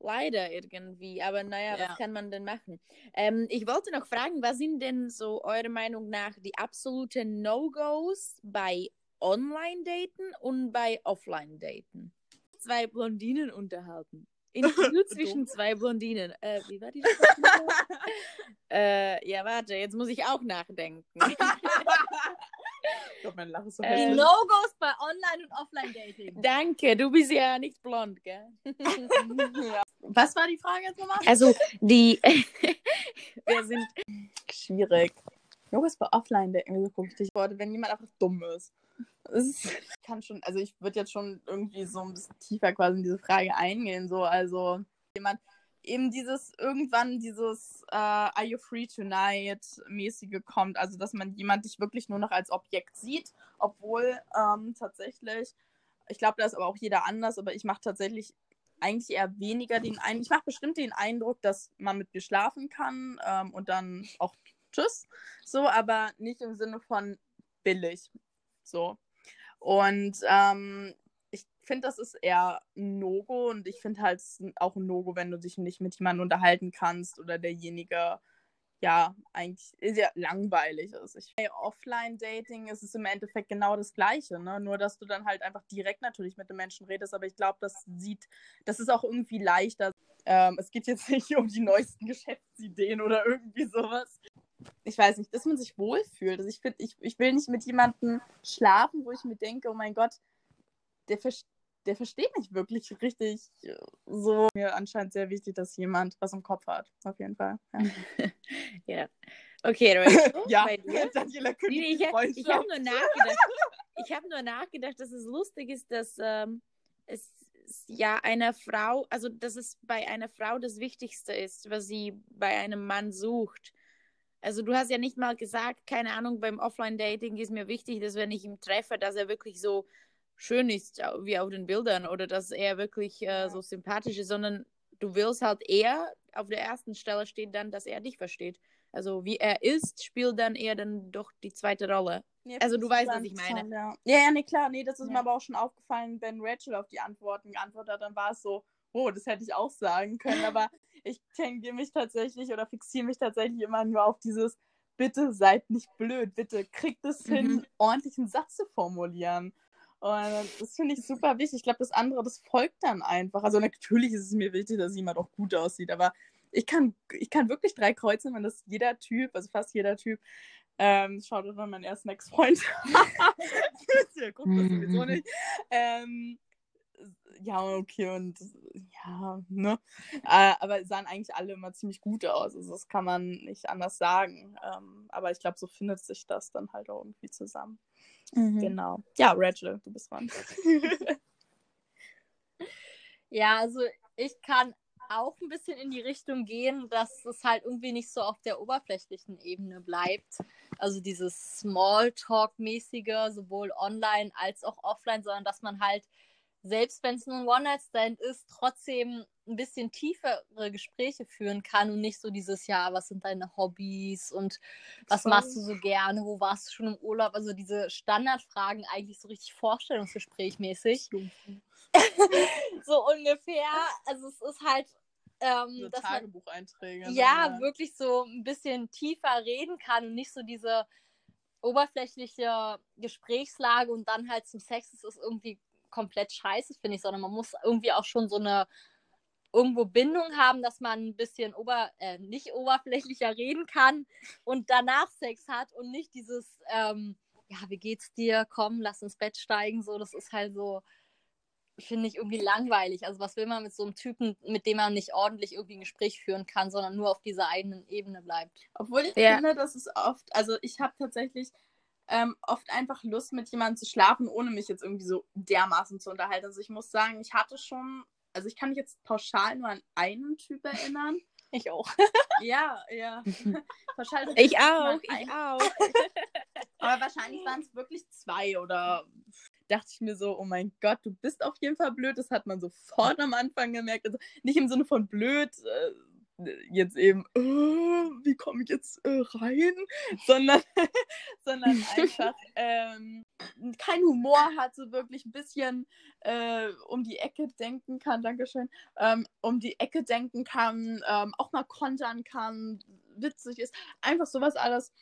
Leider irgendwie. Aber naja, ja. was kann man denn machen? Ähm, ich wollte noch fragen, was sind denn so eurer Meinung nach die absoluten No-Gos bei Online-Daten und bei Offline-Daten? Zwei Blondinen unterhalten. Interview zwischen zwei Blondinen. Äh, wie war die äh, Ja, warte, jetzt muss ich auch nachdenken. Mein Lachen ist so äh, Die No-Gos bei Online- und Offline-Dating. Danke, du bist ja nicht blond, gell? ja. Was war die Frage jetzt nochmal? Also, die. Wir sind. Schwierig. No-Gos bei Offline-Dating, wieso gucke ich dich vor, wenn jemand einfach dumm ist. Ist, ich kann schon, also ich würde jetzt schon irgendwie so ein bisschen tiefer quasi in diese Frage eingehen. So, also jemand, eben dieses irgendwann dieses äh, Are you free tonight? mäßige kommt, also dass man jemand dich wirklich nur noch als Objekt sieht, obwohl ähm, tatsächlich, ich glaube, da ist aber auch jeder anders, aber ich mache tatsächlich eigentlich eher weniger den Eindruck, ich mache bestimmt den Eindruck, dass man mit mir schlafen kann ähm, und dann auch tschüss, so, aber nicht im Sinne von billig, so. Und ähm, ich finde, das ist eher ein No-Go und ich finde halt auch ein No-Go, wenn du dich nicht mit jemandem unterhalten kannst oder derjenige ja, eigentlich ja langweilig ist. Ich, bei Offline-Dating ist es im Endeffekt genau das Gleiche, ne? Nur, dass du dann halt einfach direkt natürlich mit den Menschen redest, aber ich glaube, das sieht, das ist auch irgendwie leichter. Ähm, es geht jetzt nicht um die neuesten Geschäftsideen oder irgendwie sowas. Ich weiß nicht, dass man sich wohlfühlt. Also ich finde, ich, ich will nicht mit jemandem schlafen, wo ich mir denke, oh mein Gott, der, versteht der versteht mich wirklich richtig äh, so. Mir anscheinend sehr wichtig, dass jemand was im Kopf hat. Auf jeden Fall. Ja. ja. Okay, Rachel, ja, Daniela nee, ich, habe hab nur nachgedacht. Ich habe nur nachgedacht, dass es lustig ist, dass ähm, es ja einer Frau, also dass es bei einer Frau das Wichtigste ist, was sie bei einem Mann sucht. Also du hast ja nicht mal gesagt, keine Ahnung, beim Offline-Dating ist mir wichtig, dass wenn ich ihn treffe, dass er wirklich so schön ist, wie auf den Bildern, oder dass er wirklich äh, so sympathisch ist, sondern du willst halt eher auf der ersten Stelle steht dann, dass er dich versteht. Also wie er ist, spielt dann eher dann doch die zweite Rolle. Ja, also du weißt, was ich meine. Ja, ja, nee, klar, nee, das ist ja. mir aber auch schon aufgefallen, wenn Rachel auf die Antworten geantwortet hat, dann war es so, oh, das hätte ich auch sagen können, aber ich tendiere mich tatsächlich oder fixiere mich tatsächlich immer nur auf dieses, bitte seid nicht blöd, bitte kriegt es mhm. hin, ordentlichen Satz zu formulieren. Und das finde ich super wichtig. Ich glaube, das andere, das folgt dann einfach. Also natürlich ist es mir wichtig, dass jemand auch gut aussieht, aber ich kann, ich kann wirklich drei kreuzen, wenn das jeder Typ, also fast jeder Typ, ähm, schaut auf meinen ersten Ex-Freund. ja, guckt das sowieso nicht. Ähm, ja, okay, und ja, ne? Äh, aber sahen eigentlich alle immer ziemlich gut aus. Also das kann man nicht anders sagen. Ähm, aber ich glaube, so findet sich das dann halt auch irgendwie zusammen. Mhm. Genau. Ja, Rachel, du bist dran. ja, also ich kann auch ein bisschen in die Richtung gehen, dass es halt irgendwie nicht so auf der oberflächlichen Ebene bleibt. Also dieses Smalltalk-mäßige, sowohl online als auch offline, sondern dass man halt selbst wenn es nur ein One-Night-Stand ist, trotzdem ein bisschen tiefere Gespräche führen kann und nicht so dieses, ja, was sind deine Hobbys und was Voll. machst du so gerne, wo warst du schon im Urlaub? Also diese Standardfragen eigentlich so richtig Vorstellungsgesprächmäßig. so ungefähr. Also es ist halt. Ähm, so Tagebucheinträge. Man, ja, ja, wirklich so ein bisschen tiefer reden kann und nicht so diese oberflächliche Gesprächslage und dann halt zum Sex ist es irgendwie komplett scheiße, finde ich, sondern man muss irgendwie auch schon so eine irgendwo Bindung haben, dass man ein bisschen ober, äh, nicht oberflächlicher reden kann und danach Sex hat und nicht dieses, ähm, ja, wie geht's dir? Komm, lass ins Bett steigen. So, das ist halt so, finde ich irgendwie langweilig. Also, was will man mit so einem Typen, mit dem man nicht ordentlich irgendwie ein Gespräch führen kann, sondern nur auf dieser eigenen Ebene bleibt? Obwohl ich ja. finde, das ist oft, also ich habe tatsächlich ähm, oft einfach Lust, mit jemandem zu schlafen, ohne mich jetzt irgendwie so dermaßen zu unterhalten. Also ich muss sagen, ich hatte schon, also ich kann mich jetzt pauschal nur an einen Typ erinnern. Ich auch. Ja, ja. pauschal ich auch, ich auch. Aber wahrscheinlich waren es wirklich zwei oder dachte ich mir so, oh mein Gott, du bist auf jeden Fall blöd. Das hat man sofort am Anfang gemerkt. Also nicht im Sinne von blöd, äh, jetzt eben, oh, wie komme ich jetzt äh, rein, sondern, sondern einfach ähm, kein Humor hat, so wirklich ein bisschen äh, um die Ecke denken kann, Dankeschön, ähm, um die Ecke denken kann, ähm, auch mal kontern kann, witzig ist, einfach sowas alles.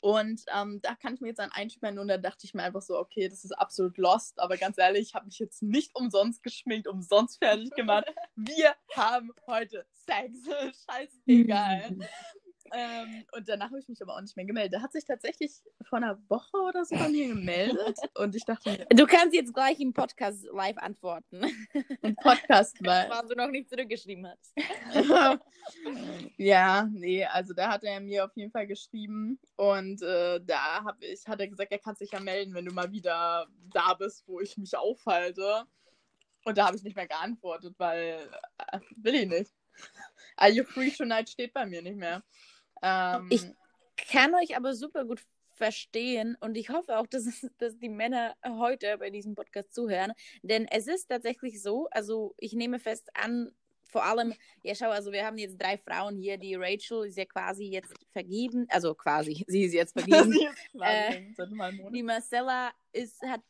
Und ähm, da kann ich mir jetzt an einschmieren und da dachte ich mir einfach so, okay, das ist absolut lost, aber ganz ehrlich, ich habe mich jetzt nicht umsonst geschminkt, umsonst fertig gemacht. Wir haben heute Sex. Scheißegal. Ähm, und danach habe ich mich aber auch nicht mehr gemeldet. Er hat sich tatsächlich vor einer Woche oder so bei mir gemeldet. Und ich dachte. Du kannst jetzt gleich im Podcast live antworten. Im Podcast live. Weil du noch nicht zurückgeschrieben hast. ja, nee, also da hat er mir auf jeden Fall geschrieben. Und äh, da hab ich, hat er gesagt, er kann sich ja melden, wenn du mal wieder da bist, wo ich mich aufhalte. Und da habe ich nicht mehr geantwortet, weil äh, will ich nicht. Are you free tonight steht bei mir nicht mehr. Ähm, ich kann euch aber super gut verstehen und ich hoffe auch, dass, dass die Männer heute bei diesem Podcast zuhören, denn es ist tatsächlich so, also ich nehme fest an, vor allem, ja schau, also wir haben jetzt drei Frauen hier, die Rachel ist ja quasi jetzt vergeben, also quasi, sie ist jetzt vergeben. ist quasi, äh, die Marcella ist, hat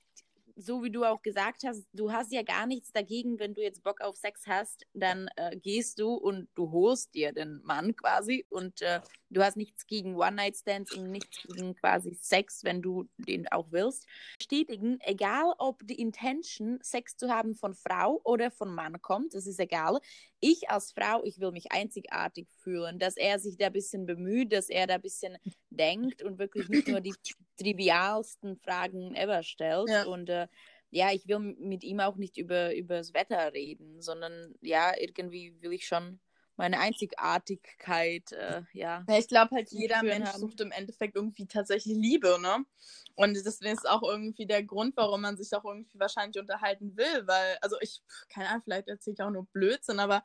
so wie du auch gesagt hast, du hast ja gar nichts dagegen, wenn du jetzt Bock auf Sex hast, dann äh, gehst du und du holst dir den Mann quasi und äh, du hast nichts gegen One-Night-Stands und nichts gegen quasi Sex, wenn du den auch willst. Bestätigen, egal ob die Intention, Sex zu haben von Frau oder von Mann kommt, das ist egal. Ich als Frau, ich will mich einzigartig fühlen, dass er sich da ein bisschen bemüht, dass er da ein bisschen denkt und wirklich nicht nur die trivialsten Fragen ever stellt. Ja. Und äh, ja, ich will mit ihm auch nicht über, über das Wetter reden, sondern ja, irgendwie will ich schon meine Einzigartigkeit, äh, ja. ja. Ich glaube halt, jeder Mensch haben. sucht im Endeffekt irgendwie tatsächlich Liebe, ne? Und deswegen ist auch irgendwie der Grund, warum man sich auch irgendwie wahrscheinlich unterhalten will, weil, also ich, keine Ahnung, vielleicht erzähle ich auch nur Blödsinn, aber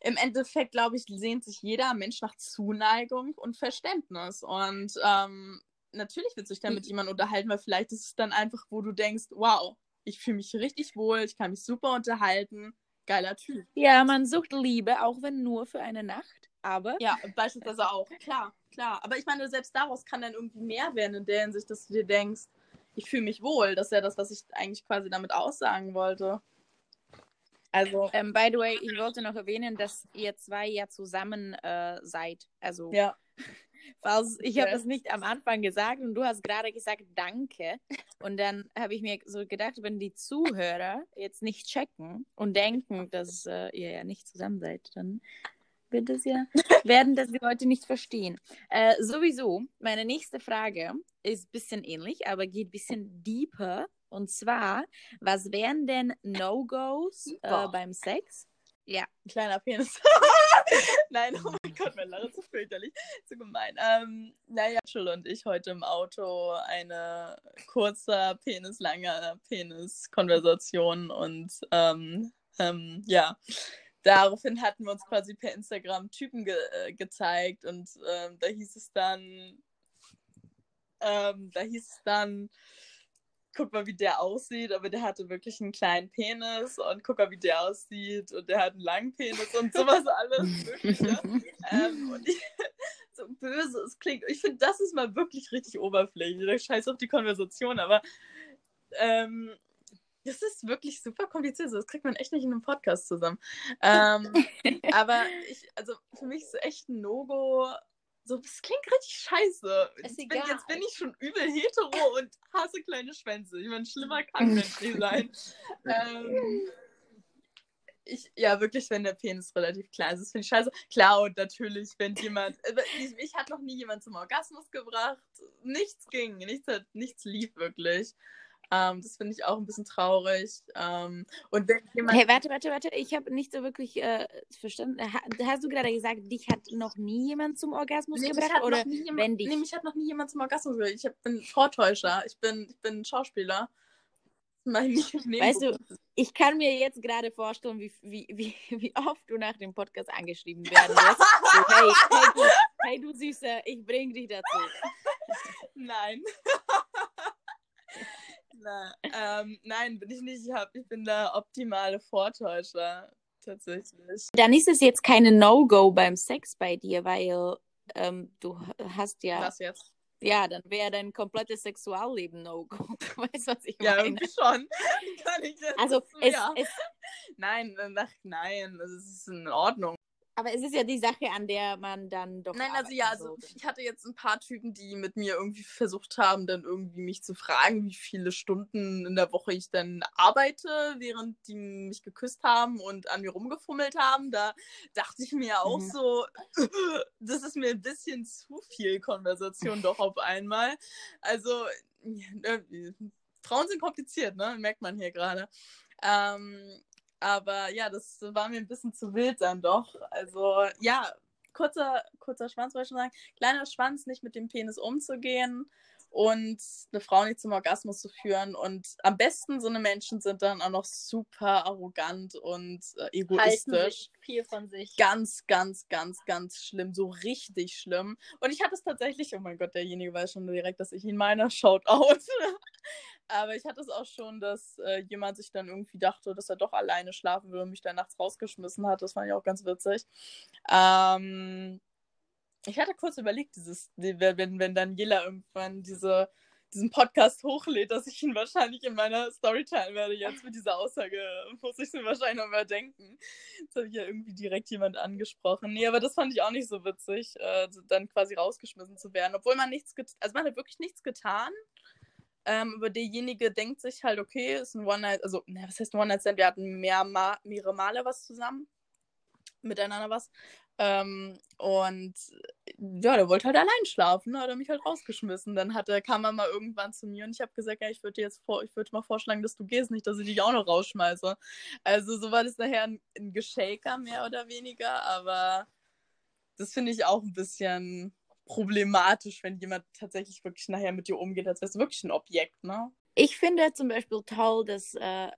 im Endeffekt, glaube ich, sehnt sich jeder Mensch nach Zuneigung und Verständnis. Und ähm, natürlich wird sich dann mit jemandem unterhalten, weil vielleicht ist es dann einfach, wo du denkst, wow, ich fühle mich richtig wohl, ich kann mich super unterhalten, geiler Typ. Ja, man sucht Liebe, auch wenn nur für eine Nacht, aber. Ja, beispielsweise auch, klar, klar. Aber ich meine, selbst daraus kann dann irgendwie mehr werden in der Hinsicht, dass du dir denkst, ich fühle mich wohl. Das ist ja das, was ich eigentlich quasi damit aussagen wollte. Also. Ähm, by the way, ich wollte noch erwähnen, dass ihr zwei ja zusammen äh, seid. Also. Ja. Falls, ich habe das nicht am Anfang gesagt und du hast gerade gesagt, danke. Und dann habe ich mir so gedacht, wenn die Zuhörer jetzt nicht checken und denken, dass äh, ihr ja nicht zusammen seid, dann wird das ja, werden das die Leute nicht verstehen. Äh, sowieso, meine nächste Frage ist ein bisschen ähnlich, aber geht ein bisschen deeper. Und zwar, was wären denn No-Gos äh, beim Sex? Ja. Kleiner Penis. Nein, oh mein Gott, mein Lachen ist so fürchterlich. So gemein. Ähm, naja, Schul und ich heute im Auto eine kurze, penislange Penis-Konversation und ähm, ähm, ja, daraufhin hatten wir uns quasi per Instagram Typen ge äh, gezeigt und ähm, da hieß es dann, ähm, da hieß es dann, guck mal, wie der aussieht, aber der hatte wirklich einen kleinen Penis und guck mal, wie der aussieht und der hat einen langen Penis und sowas alles Mögliche. ähm, und ich, so böse es klingt. Ich finde, das ist mal wirklich richtig oberflächlich. Scheiß auf die Konversation, aber ähm, das ist wirklich super kompliziert. Das kriegt man echt nicht in einem Podcast zusammen. Ähm, aber ich, also für mich ist es echt ein No-Go, so, das klingt richtig scheiße. Jetzt bin, jetzt bin, ich schon übel hetero und hasse kleine Schwänze. Ich meine, schlimmer kann Mensch nicht sein. ähm, ich, ja, wirklich, wenn der Penis relativ klein ist, das finde ich scheiße. Klar, und natürlich, wenn jemand. Ich, mich hat noch nie jemand zum Orgasmus gebracht. Nichts ging, nichts, nichts lief wirklich. Ähm, das finde ich auch ein bisschen traurig. Ähm, und wenn jemand... Hey, warte, warte, warte. Ich habe nicht so wirklich äh, verstanden. Ha, hast du gerade gesagt, dich hat noch nie jemand zum Orgasmus nee, gebracht? Oder jemand, wenn dich? Nee, mich hat noch nie jemand zum Orgasmus gebracht. Ich hab, bin Vortäuscher. Ich bin, ich bin Schauspieler. Weißt du, ich kann mir jetzt gerade vorstellen, wie, wie, wie, wie oft du nach dem Podcast angeschrieben werden wirst. so, hey, hey, du, hey, du Süße, ich bring dich dazu. Nein. Na, ähm, nein, bin ich nicht. Ich, hab, ich bin der optimale Vortäuscher, tatsächlich. Dann ist es jetzt keine No-Go beim Sex bei dir, weil ähm, du hast ja. Was jetzt? Ja, dann wäre dein komplettes Sexualleben No-Go. Weißt du, was ich ja, meine? Ja, irgendwie schon. Kann ich jetzt also, es, ja. es, Nein, ach, nein, es ist in Ordnung. Aber es ist ja die Sache, an der man dann doch. Nein, also ja, also ich hatte jetzt ein paar Typen, die mit mir irgendwie versucht haben, dann irgendwie mich zu fragen, wie viele Stunden in der Woche ich dann arbeite, während die mich geküsst haben und an mir rumgefummelt haben. Da dachte ich mir auch mhm. so, das ist mir ein bisschen zu viel Konversation doch auf einmal. Also, äh, Frauen sind kompliziert, ne? Merkt man hier gerade. Ähm, aber ja, das war mir ein bisschen zu wild dann doch. Also ja, kurzer, kurzer Schwanz wollte ich schon sagen. Kleiner Schwanz, nicht mit dem Penis umzugehen und eine Frau nicht zum Orgasmus zu führen. Und am besten so eine Menschen sind dann auch noch super arrogant und äh, egoistisch. viel von sich. Ganz, ganz, ganz, ganz schlimm. So richtig schlimm. Und ich hatte es tatsächlich, oh mein Gott, derjenige weiß schon direkt, dass ich ihn meine. Shout out. Aber ich hatte es auch schon, dass äh, jemand sich dann irgendwie dachte, dass er doch alleine schlafen will und mich dann nachts rausgeschmissen hat. Das fand ich auch ganz witzig. Ähm, ich hatte kurz überlegt, dieses, wenn, wenn Daniela irgendwann diese, diesen Podcast hochlädt, dass ich ihn wahrscheinlich in meiner Story teilen werde. Jetzt mit dieser Aussage muss ich es mir wahrscheinlich noch überdenken. Jetzt habe ich ja irgendwie direkt jemand angesprochen. Nee, aber das fand ich auch nicht so witzig, äh, dann quasi rausgeschmissen zu werden. Obwohl man nichts also man hat wirklich nichts getan. Ähm, aber derjenige denkt sich halt, okay, ist ein One-Night, also, ne, was heißt One-Night-Stand? Wir hatten mehr Ma mehrere Male was zusammen. Miteinander was. Ähm, und ja, der wollte halt allein schlafen, hat er mich halt rausgeschmissen. Dann hat kam er mal irgendwann zu mir und ich habe gesagt, ja, ich würde jetzt vor, ich würde mal vorschlagen, dass du gehst, nicht, dass ich dich auch noch rausschmeiße. Also so war das nachher ein, ein Geshaker mehr oder weniger, aber das finde ich auch ein bisschen problematisch, wenn jemand tatsächlich wirklich nachher mit dir umgeht, als wärst du wirklich ein Objekt, ne? Ich finde zum Beispiel toll, dass, äh,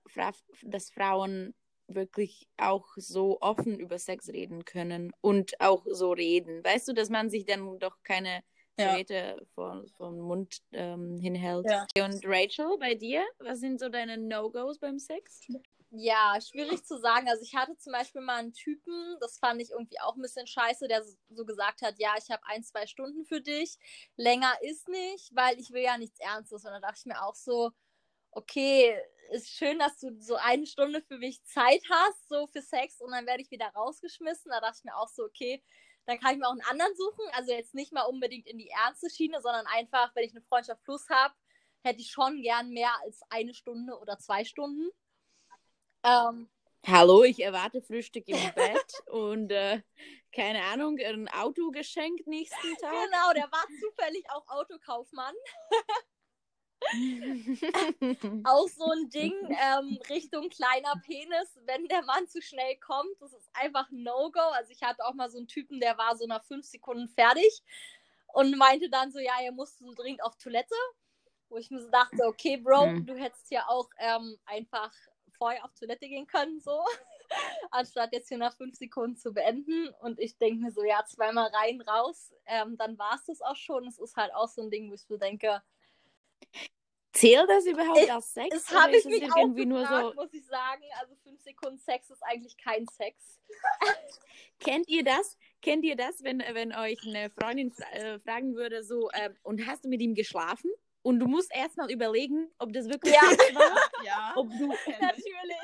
dass Frauen wirklich auch so offen über Sex reden können und auch so reden. Weißt du, dass man sich dann doch keine Geräte ja. vor, vom Mund ähm, hinhält. Ja. Und Rachel, bei dir, was sind so deine No-Gos beim Sex? Ja, schwierig zu sagen. Also ich hatte zum Beispiel mal einen Typen, das fand ich irgendwie auch ein bisschen scheiße, der so gesagt hat, ja, ich habe ein, zwei Stunden für dich. Länger ist nicht, weil ich will ja nichts Ernstes. Und da dachte ich mir auch so, okay, ist schön, dass du so eine Stunde für mich Zeit hast, so für Sex, und dann werde ich wieder rausgeschmissen. Da dachte ich mir auch so, okay, dann kann ich mir auch einen anderen suchen. Also jetzt nicht mal unbedingt in die ernste Schiene, sondern einfach, wenn ich eine Freundschaft plus habe, hätte ich schon gern mehr als eine Stunde oder zwei Stunden. Ähm, Hallo, ich erwarte Frühstück im Bett und äh, keine Ahnung, ein Auto geschenkt nächsten Tag. Genau, der war zufällig auch Autokaufmann. auch so ein Ding ähm, Richtung kleiner Penis, wenn der Mann zu schnell kommt, das ist einfach No-Go. Also ich hatte auch mal so einen Typen, der war so nach fünf Sekunden fertig und meinte dann so, ja, er musste so dringend auf Toilette. Wo ich mir so dachte, okay, Bro, mhm. du hättest ja auch ähm, einfach vorher auf Toilette gehen können, so. Anstatt jetzt hier nach fünf Sekunden zu beenden. Und ich denke mir so, ja, zweimal rein, raus, ähm, dann war es das auch schon. Es ist halt auch so ein Ding, wo ich so denke, Zählt das überhaupt als Sex? Das habe ich mich auch irgendwie gefragt, nur so... muss ich sagen. Also fünf Sekunden Sex ist eigentlich kein Sex. Kennt ihr das? Kennt ihr das, wenn, wenn euch eine Freundin äh, fragen würde, so, äh, und hast du mit ihm geschlafen? Und du musst erstmal überlegen, ob das wirklich ja. war. ja, ob du, natürlich.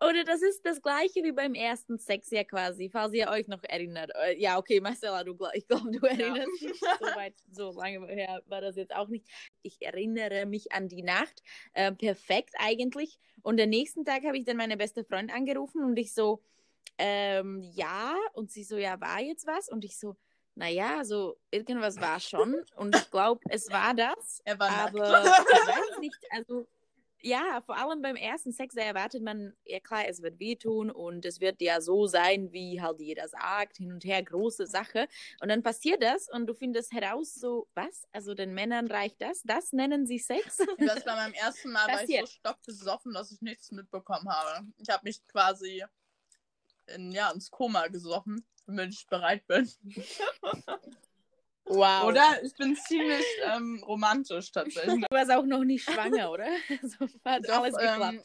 Oder das ist das gleiche wie beim ersten Sex ja quasi, falls ihr euch noch erinnert. Äh, ja, okay, Marcella, du, ich glaube, du erinnerst ja. dich. So weit, so lange her war das jetzt auch nicht. Ich erinnere mich an die Nacht. Äh, perfekt eigentlich. Und den nächsten Tag habe ich dann meine beste Freundin angerufen und ich so, ähm, ja. Und sie so, ja, war jetzt was? Und ich so, naja, so irgendwas war schon. Und ich glaube, es war das. Er war aber nackt. ich weiß nicht, also ja, vor allem beim ersten Sex, da erwartet man, ja klar, es wird wehtun und es wird ja so sein, wie halt jeder sagt, hin und her, große Sache. Und dann passiert das und du findest heraus, so, was? Also den Männern reicht das? Das nennen sie Sex? Das bei meinem ersten Mal war ich so stockbesoffen, dass ich nichts mitbekommen habe. Ich habe mich quasi in, ja, ins Koma gesoffen, damit ich bereit bin. Wow. Oder? Ich bin ziemlich ähm, romantisch tatsächlich. Du warst auch noch nicht schwanger, oder? So hat Doch, alles geklappt. Ähm,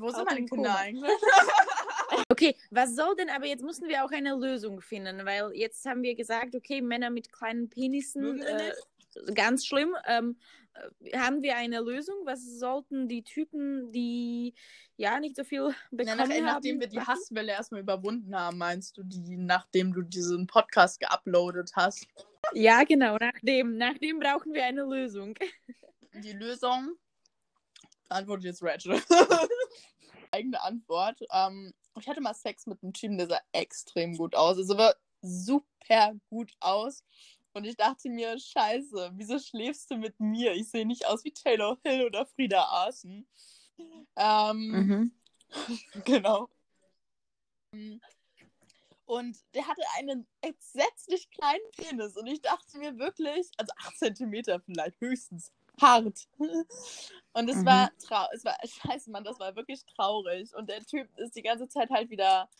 wo sind meine Kinder eigentlich? okay, was soll denn, aber jetzt müssen wir auch eine Lösung finden, weil jetzt haben wir gesagt, okay, Männer mit kleinen Penissen, äh, ganz schlimm. Ähm, äh, haben wir eine Lösung? Was sollten die Typen, die ja nicht so viel bekommen ja, nach, haben? Nachdem wir die Hasswelle erstmal überwunden haben, meinst du, die, nachdem du diesen Podcast geuploadet hast? Ja, genau. Nachdem, nachdem brauchen wir eine Lösung. Die Lösung antwortet jetzt Rachel. Eigene Antwort. Ähm, ich hatte mal Sex mit einem Typen, der sah extrem gut aus. Also war super gut aus. Und ich dachte mir, scheiße, wieso schläfst du mit mir? Ich sehe nicht aus wie Taylor Hill oder Frieda Arsen. Ähm, mhm. genau. Und der hatte einen entsetzlich kleinen Penis. Und ich dachte mir wirklich, also 8 cm vielleicht höchstens, hart. Und es mhm. war traurig. Es war, scheiße, Mann, das war wirklich traurig. Und der Typ ist die ganze Zeit halt wieder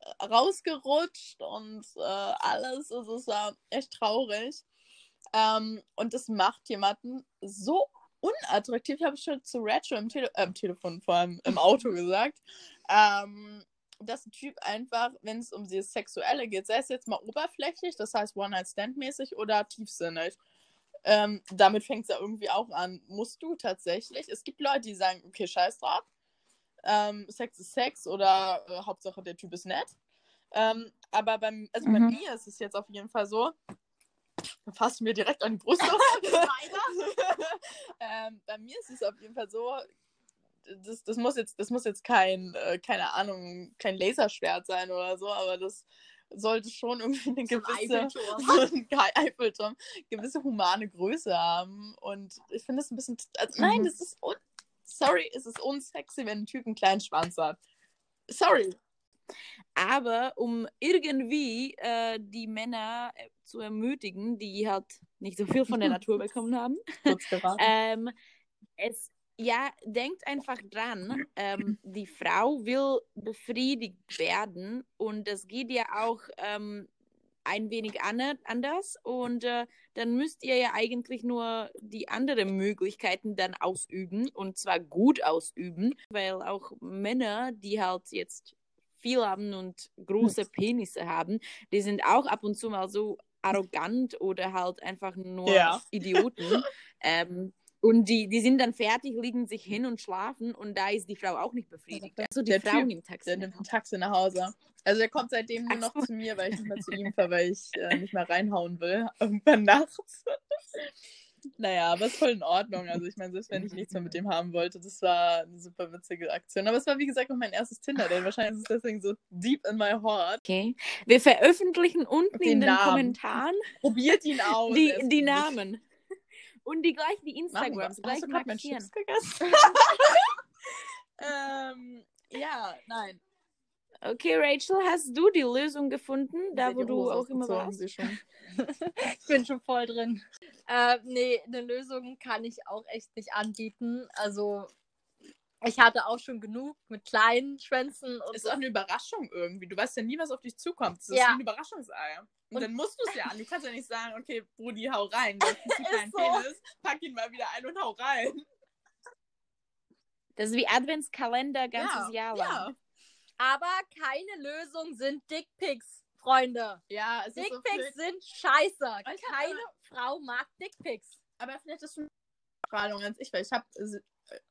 äh, rausgerutscht und äh, alles. Also es war echt traurig. Ähm, und das macht jemanden so unattraktiv. Ich habe schon zu Retro im, Tele äh, im Telefon, vor allem im Auto gesagt. Ähm, dass ein Typ einfach, wenn es um das Sexuelle geht, sei es jetzt mal oberflächlich, das heißt One-Night-Stand-mäßig oder tiefsinnig, Ähm, damit fängt es ja irgendwie auch an. Musst du tatsächlich? Es gibt Leute, die sagen, okay, scheiß drauf. Ähm, Sex ist Sex oder äh, Hauptsache der Typ ist nett. Ähm, aber beim, also bei Mhm. mir ist es jetzt auf jeden Fall so, da fasst mir direkt an die Brust. ähm, bei mir ist es auf jeden Fall so, das, das muss jetzt, das muss jetzt kein, äh, keine Ahnung, kein Laserschwert sein oder so, aber das sollte schon irgendwie eine gewisse Eiffelturm. so ein Eiffelturm, gewisse humane Größe haben. Und ich finde es ein bisschen. Also, nein, Mhm. das ist. Un sorry, es ist unsexy, wenn ein Typ einen kleinen Schwanz hat. Sorry. Aber um irgendwie äh, die Männer äh, zu ermutigen, die halt nicht so viel von der Natur bekommen haben, ähm, es, ja, denkt einfach dran, ähm, die Frau will befriedigt werden und das geht ja auch ähm, ein wenig ane- anders und äh, dann müsst ihr ja eigentlich nur die anderen Möglichkeiten dann ausüben und zwar gut ausüben, weil auch Männer, die halt jetzt viel haben und große Penisse haben, die sind auch ab und zu mal so arrogant oder halt einfach nur Ja. Idioten. ähm, und die, die sind dann fertig, liegen sich hin und schlafen und da ist die Frau auch nicht befriedigt. Also die Der Frau Typ, im Taxi. Der nimmt ein Taxi nach Hause. Also er kommt seitdem nur noch zu mir, weil ich nicht mehr zu ihm fahre, weil ich äh, nicht mehr reinhauen will. Irgendwann nachts. naja, aber ist voll in Ordnung. Also ich meine, selbst wenn ich nichts mehr mit dem haben wollte, das war eine super witzige Aktion. Aber es war wie gesagt noch mein erstes Tinder-Date. Wahrscheinlich ist es deswegen so deep in my heart. Okay. Wir veröffentlichen unten Den in den Namen. Kommentaren Probiert ihn aus. die, die. Namen. Und die gleich die. Instagrams, gleich Hast du gerade meinen. Chips gegessen? ähm, ja, nein. Okay, Rachel, hast du die Lösung gefunden, da wo du auch immer warst? Ich bin schon voll drin. Äh, nee, eine Lösung kann ich auch echt nicht anbieten. Also, ich hatte auch schon genug mit kleinen Schwänzen und ist auch eine Überraschung irgendwie. Du weißt ja nie, was auf dich zukommt. Das ist Ja. wie ein Überraschungsei. Und, Und- dann musst du es ja an. Du kannst ja nicht sagen, okay, Brudi, hau rein. Du hast einen kleinen so. Penis, pack ihn mal wieder ein und hau rein. Das ist wie Adventskalender ganzes Jahr lang. Ja, Aber keine Lösung sind Dickpics, Freunde. ja es ist so Dickpics viel, sind scheiße. Keine Frau mag Dickpics. Aber vielleicht ist es eine Strahlung als ich, weil ich habe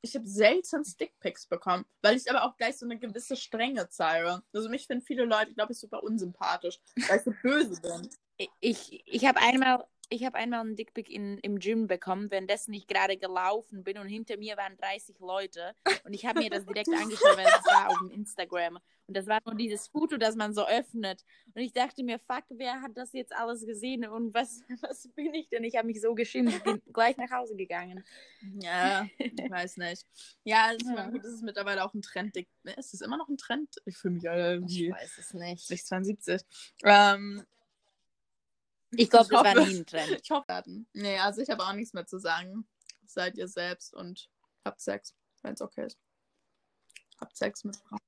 ich hab selten Stickpics bekommen, weil ich aber auch gleich so eine gewisse Strenge zeige. Also mich finden viele Leute, glaube ich, super unsympathisch, weil ich so böse bin. Ich, ich habe einmal, ich habe einmal einen Dickpick in, im Gym bekommen, währenddessen ich gerade gelaufen bin und hinter mir waren 30 Leute und ich habe mir das direkt angeschaut, weil das war auf dem Instagram und das war nur dieses Foto, das man so öffnet und ich dachte mir, fuck, wer hat das jetzt alles gesehen und was, was bin ich denn? Ich habe mich so geschimpft, bin gleich nach Hause gegangen. Ja, ich weiß nicht. Ja, ich meine, gut, es ist mittlerweile auch ein Trend. Ne, Ist es immer noch ein Trend? Ich fühle mich alle wie weiß es nicht. 672. Ähm, Ich glaube, das hoffe- war nie ein Trend. Ich hoffe. Nee, also ich habe auch nichts mehr zu sagen. Seid ihr selbst und habt Sex, wenn es okay ist. Habt Sex mit Frauen.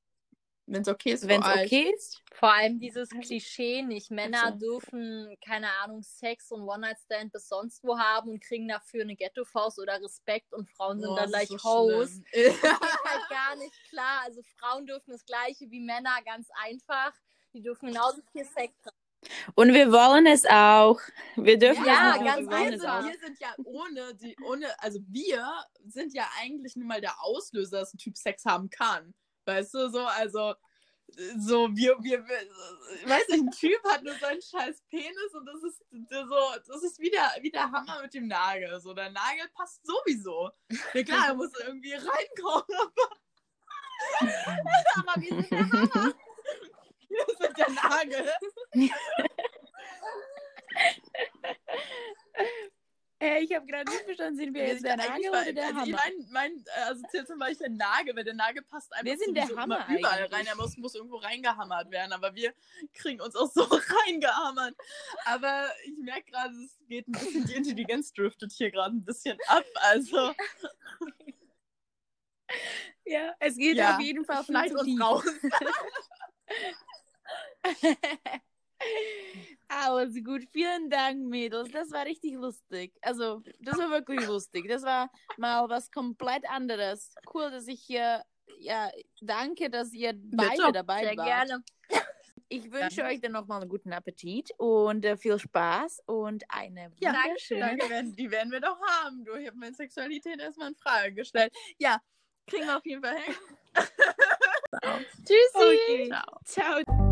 Wenn es okay ist, Wenn es okay ist, Vor allem dieses Klischee nicht. Männer Also. dürfen, keine Ahnung, Sex und One-Night-Stand bis sonst wo haben und kriegen dafür eine Ghetto-Faust oder Respekt und Frauen sind Oh, dann das gleich ist so Hoes. schlimm. geht halt gar nicht klar. Also Frauen dürfen das gleiche wie Männer, ganz einfach. Die dürfen genauso viel Sex haben. Und wir wollen es auch. Wir dürfen Ja, es auch. ganz wir sind, auch. wir sind ja ohne die, ohne, also wir sind ja eigentlich nun mal der Auslöser, dass ein Typ Sex haben kann. Weißt du, so, also, so, wir, wir, wir ich weiß nicht, ein Typ hat nur seinen scheiß Penis und das ist so, das ist wie der, wie der Hammer mit dem Nagel. So, der Nagel passt sowieso. Ja klar, er muss irgendwie reinkommen, aber, aber wir sind der Hammer. Wir sind der Nagel. Äh, ich habe gerade nicht verstanden, sind wir jetzt der Nagel oder der also Hammer? Mein, mein assoziiert zum Beispiel der Nagel, weil der Nagel passt einfach Wir sind der Hammer überall eigentlich. rein. Er muss, muss irgendwo reingehammert werden, aber wir kriegen uns auch so reingehammert. Aber ich merke gerade, es geht ein bisschen, die Intelligenz driftet hier gerade ein bisschen ab. Also Ja, es geht Ja, auf jeden Fall zu uns raus. Alles gut, vielen Dank, Mädels. Das war richtig lustig. Also, das war wirklich lustig. Das war mal was komplett anderes. Cool, dass ich hier, ja, danke, dass ihr beide dabei Sehr wart. gerne. ich wünsche euch dann nochmal einen guten Appetit und äh, viel Spaß und eine Ja, wunderschöne Danke, werden, die werden wir doch haben. Du, ich habe meine Sexualität erstmal in Frage gestellt. Ja, kriegen wir auf jeden Fall hin. Tschüssi! Okay. Ciao.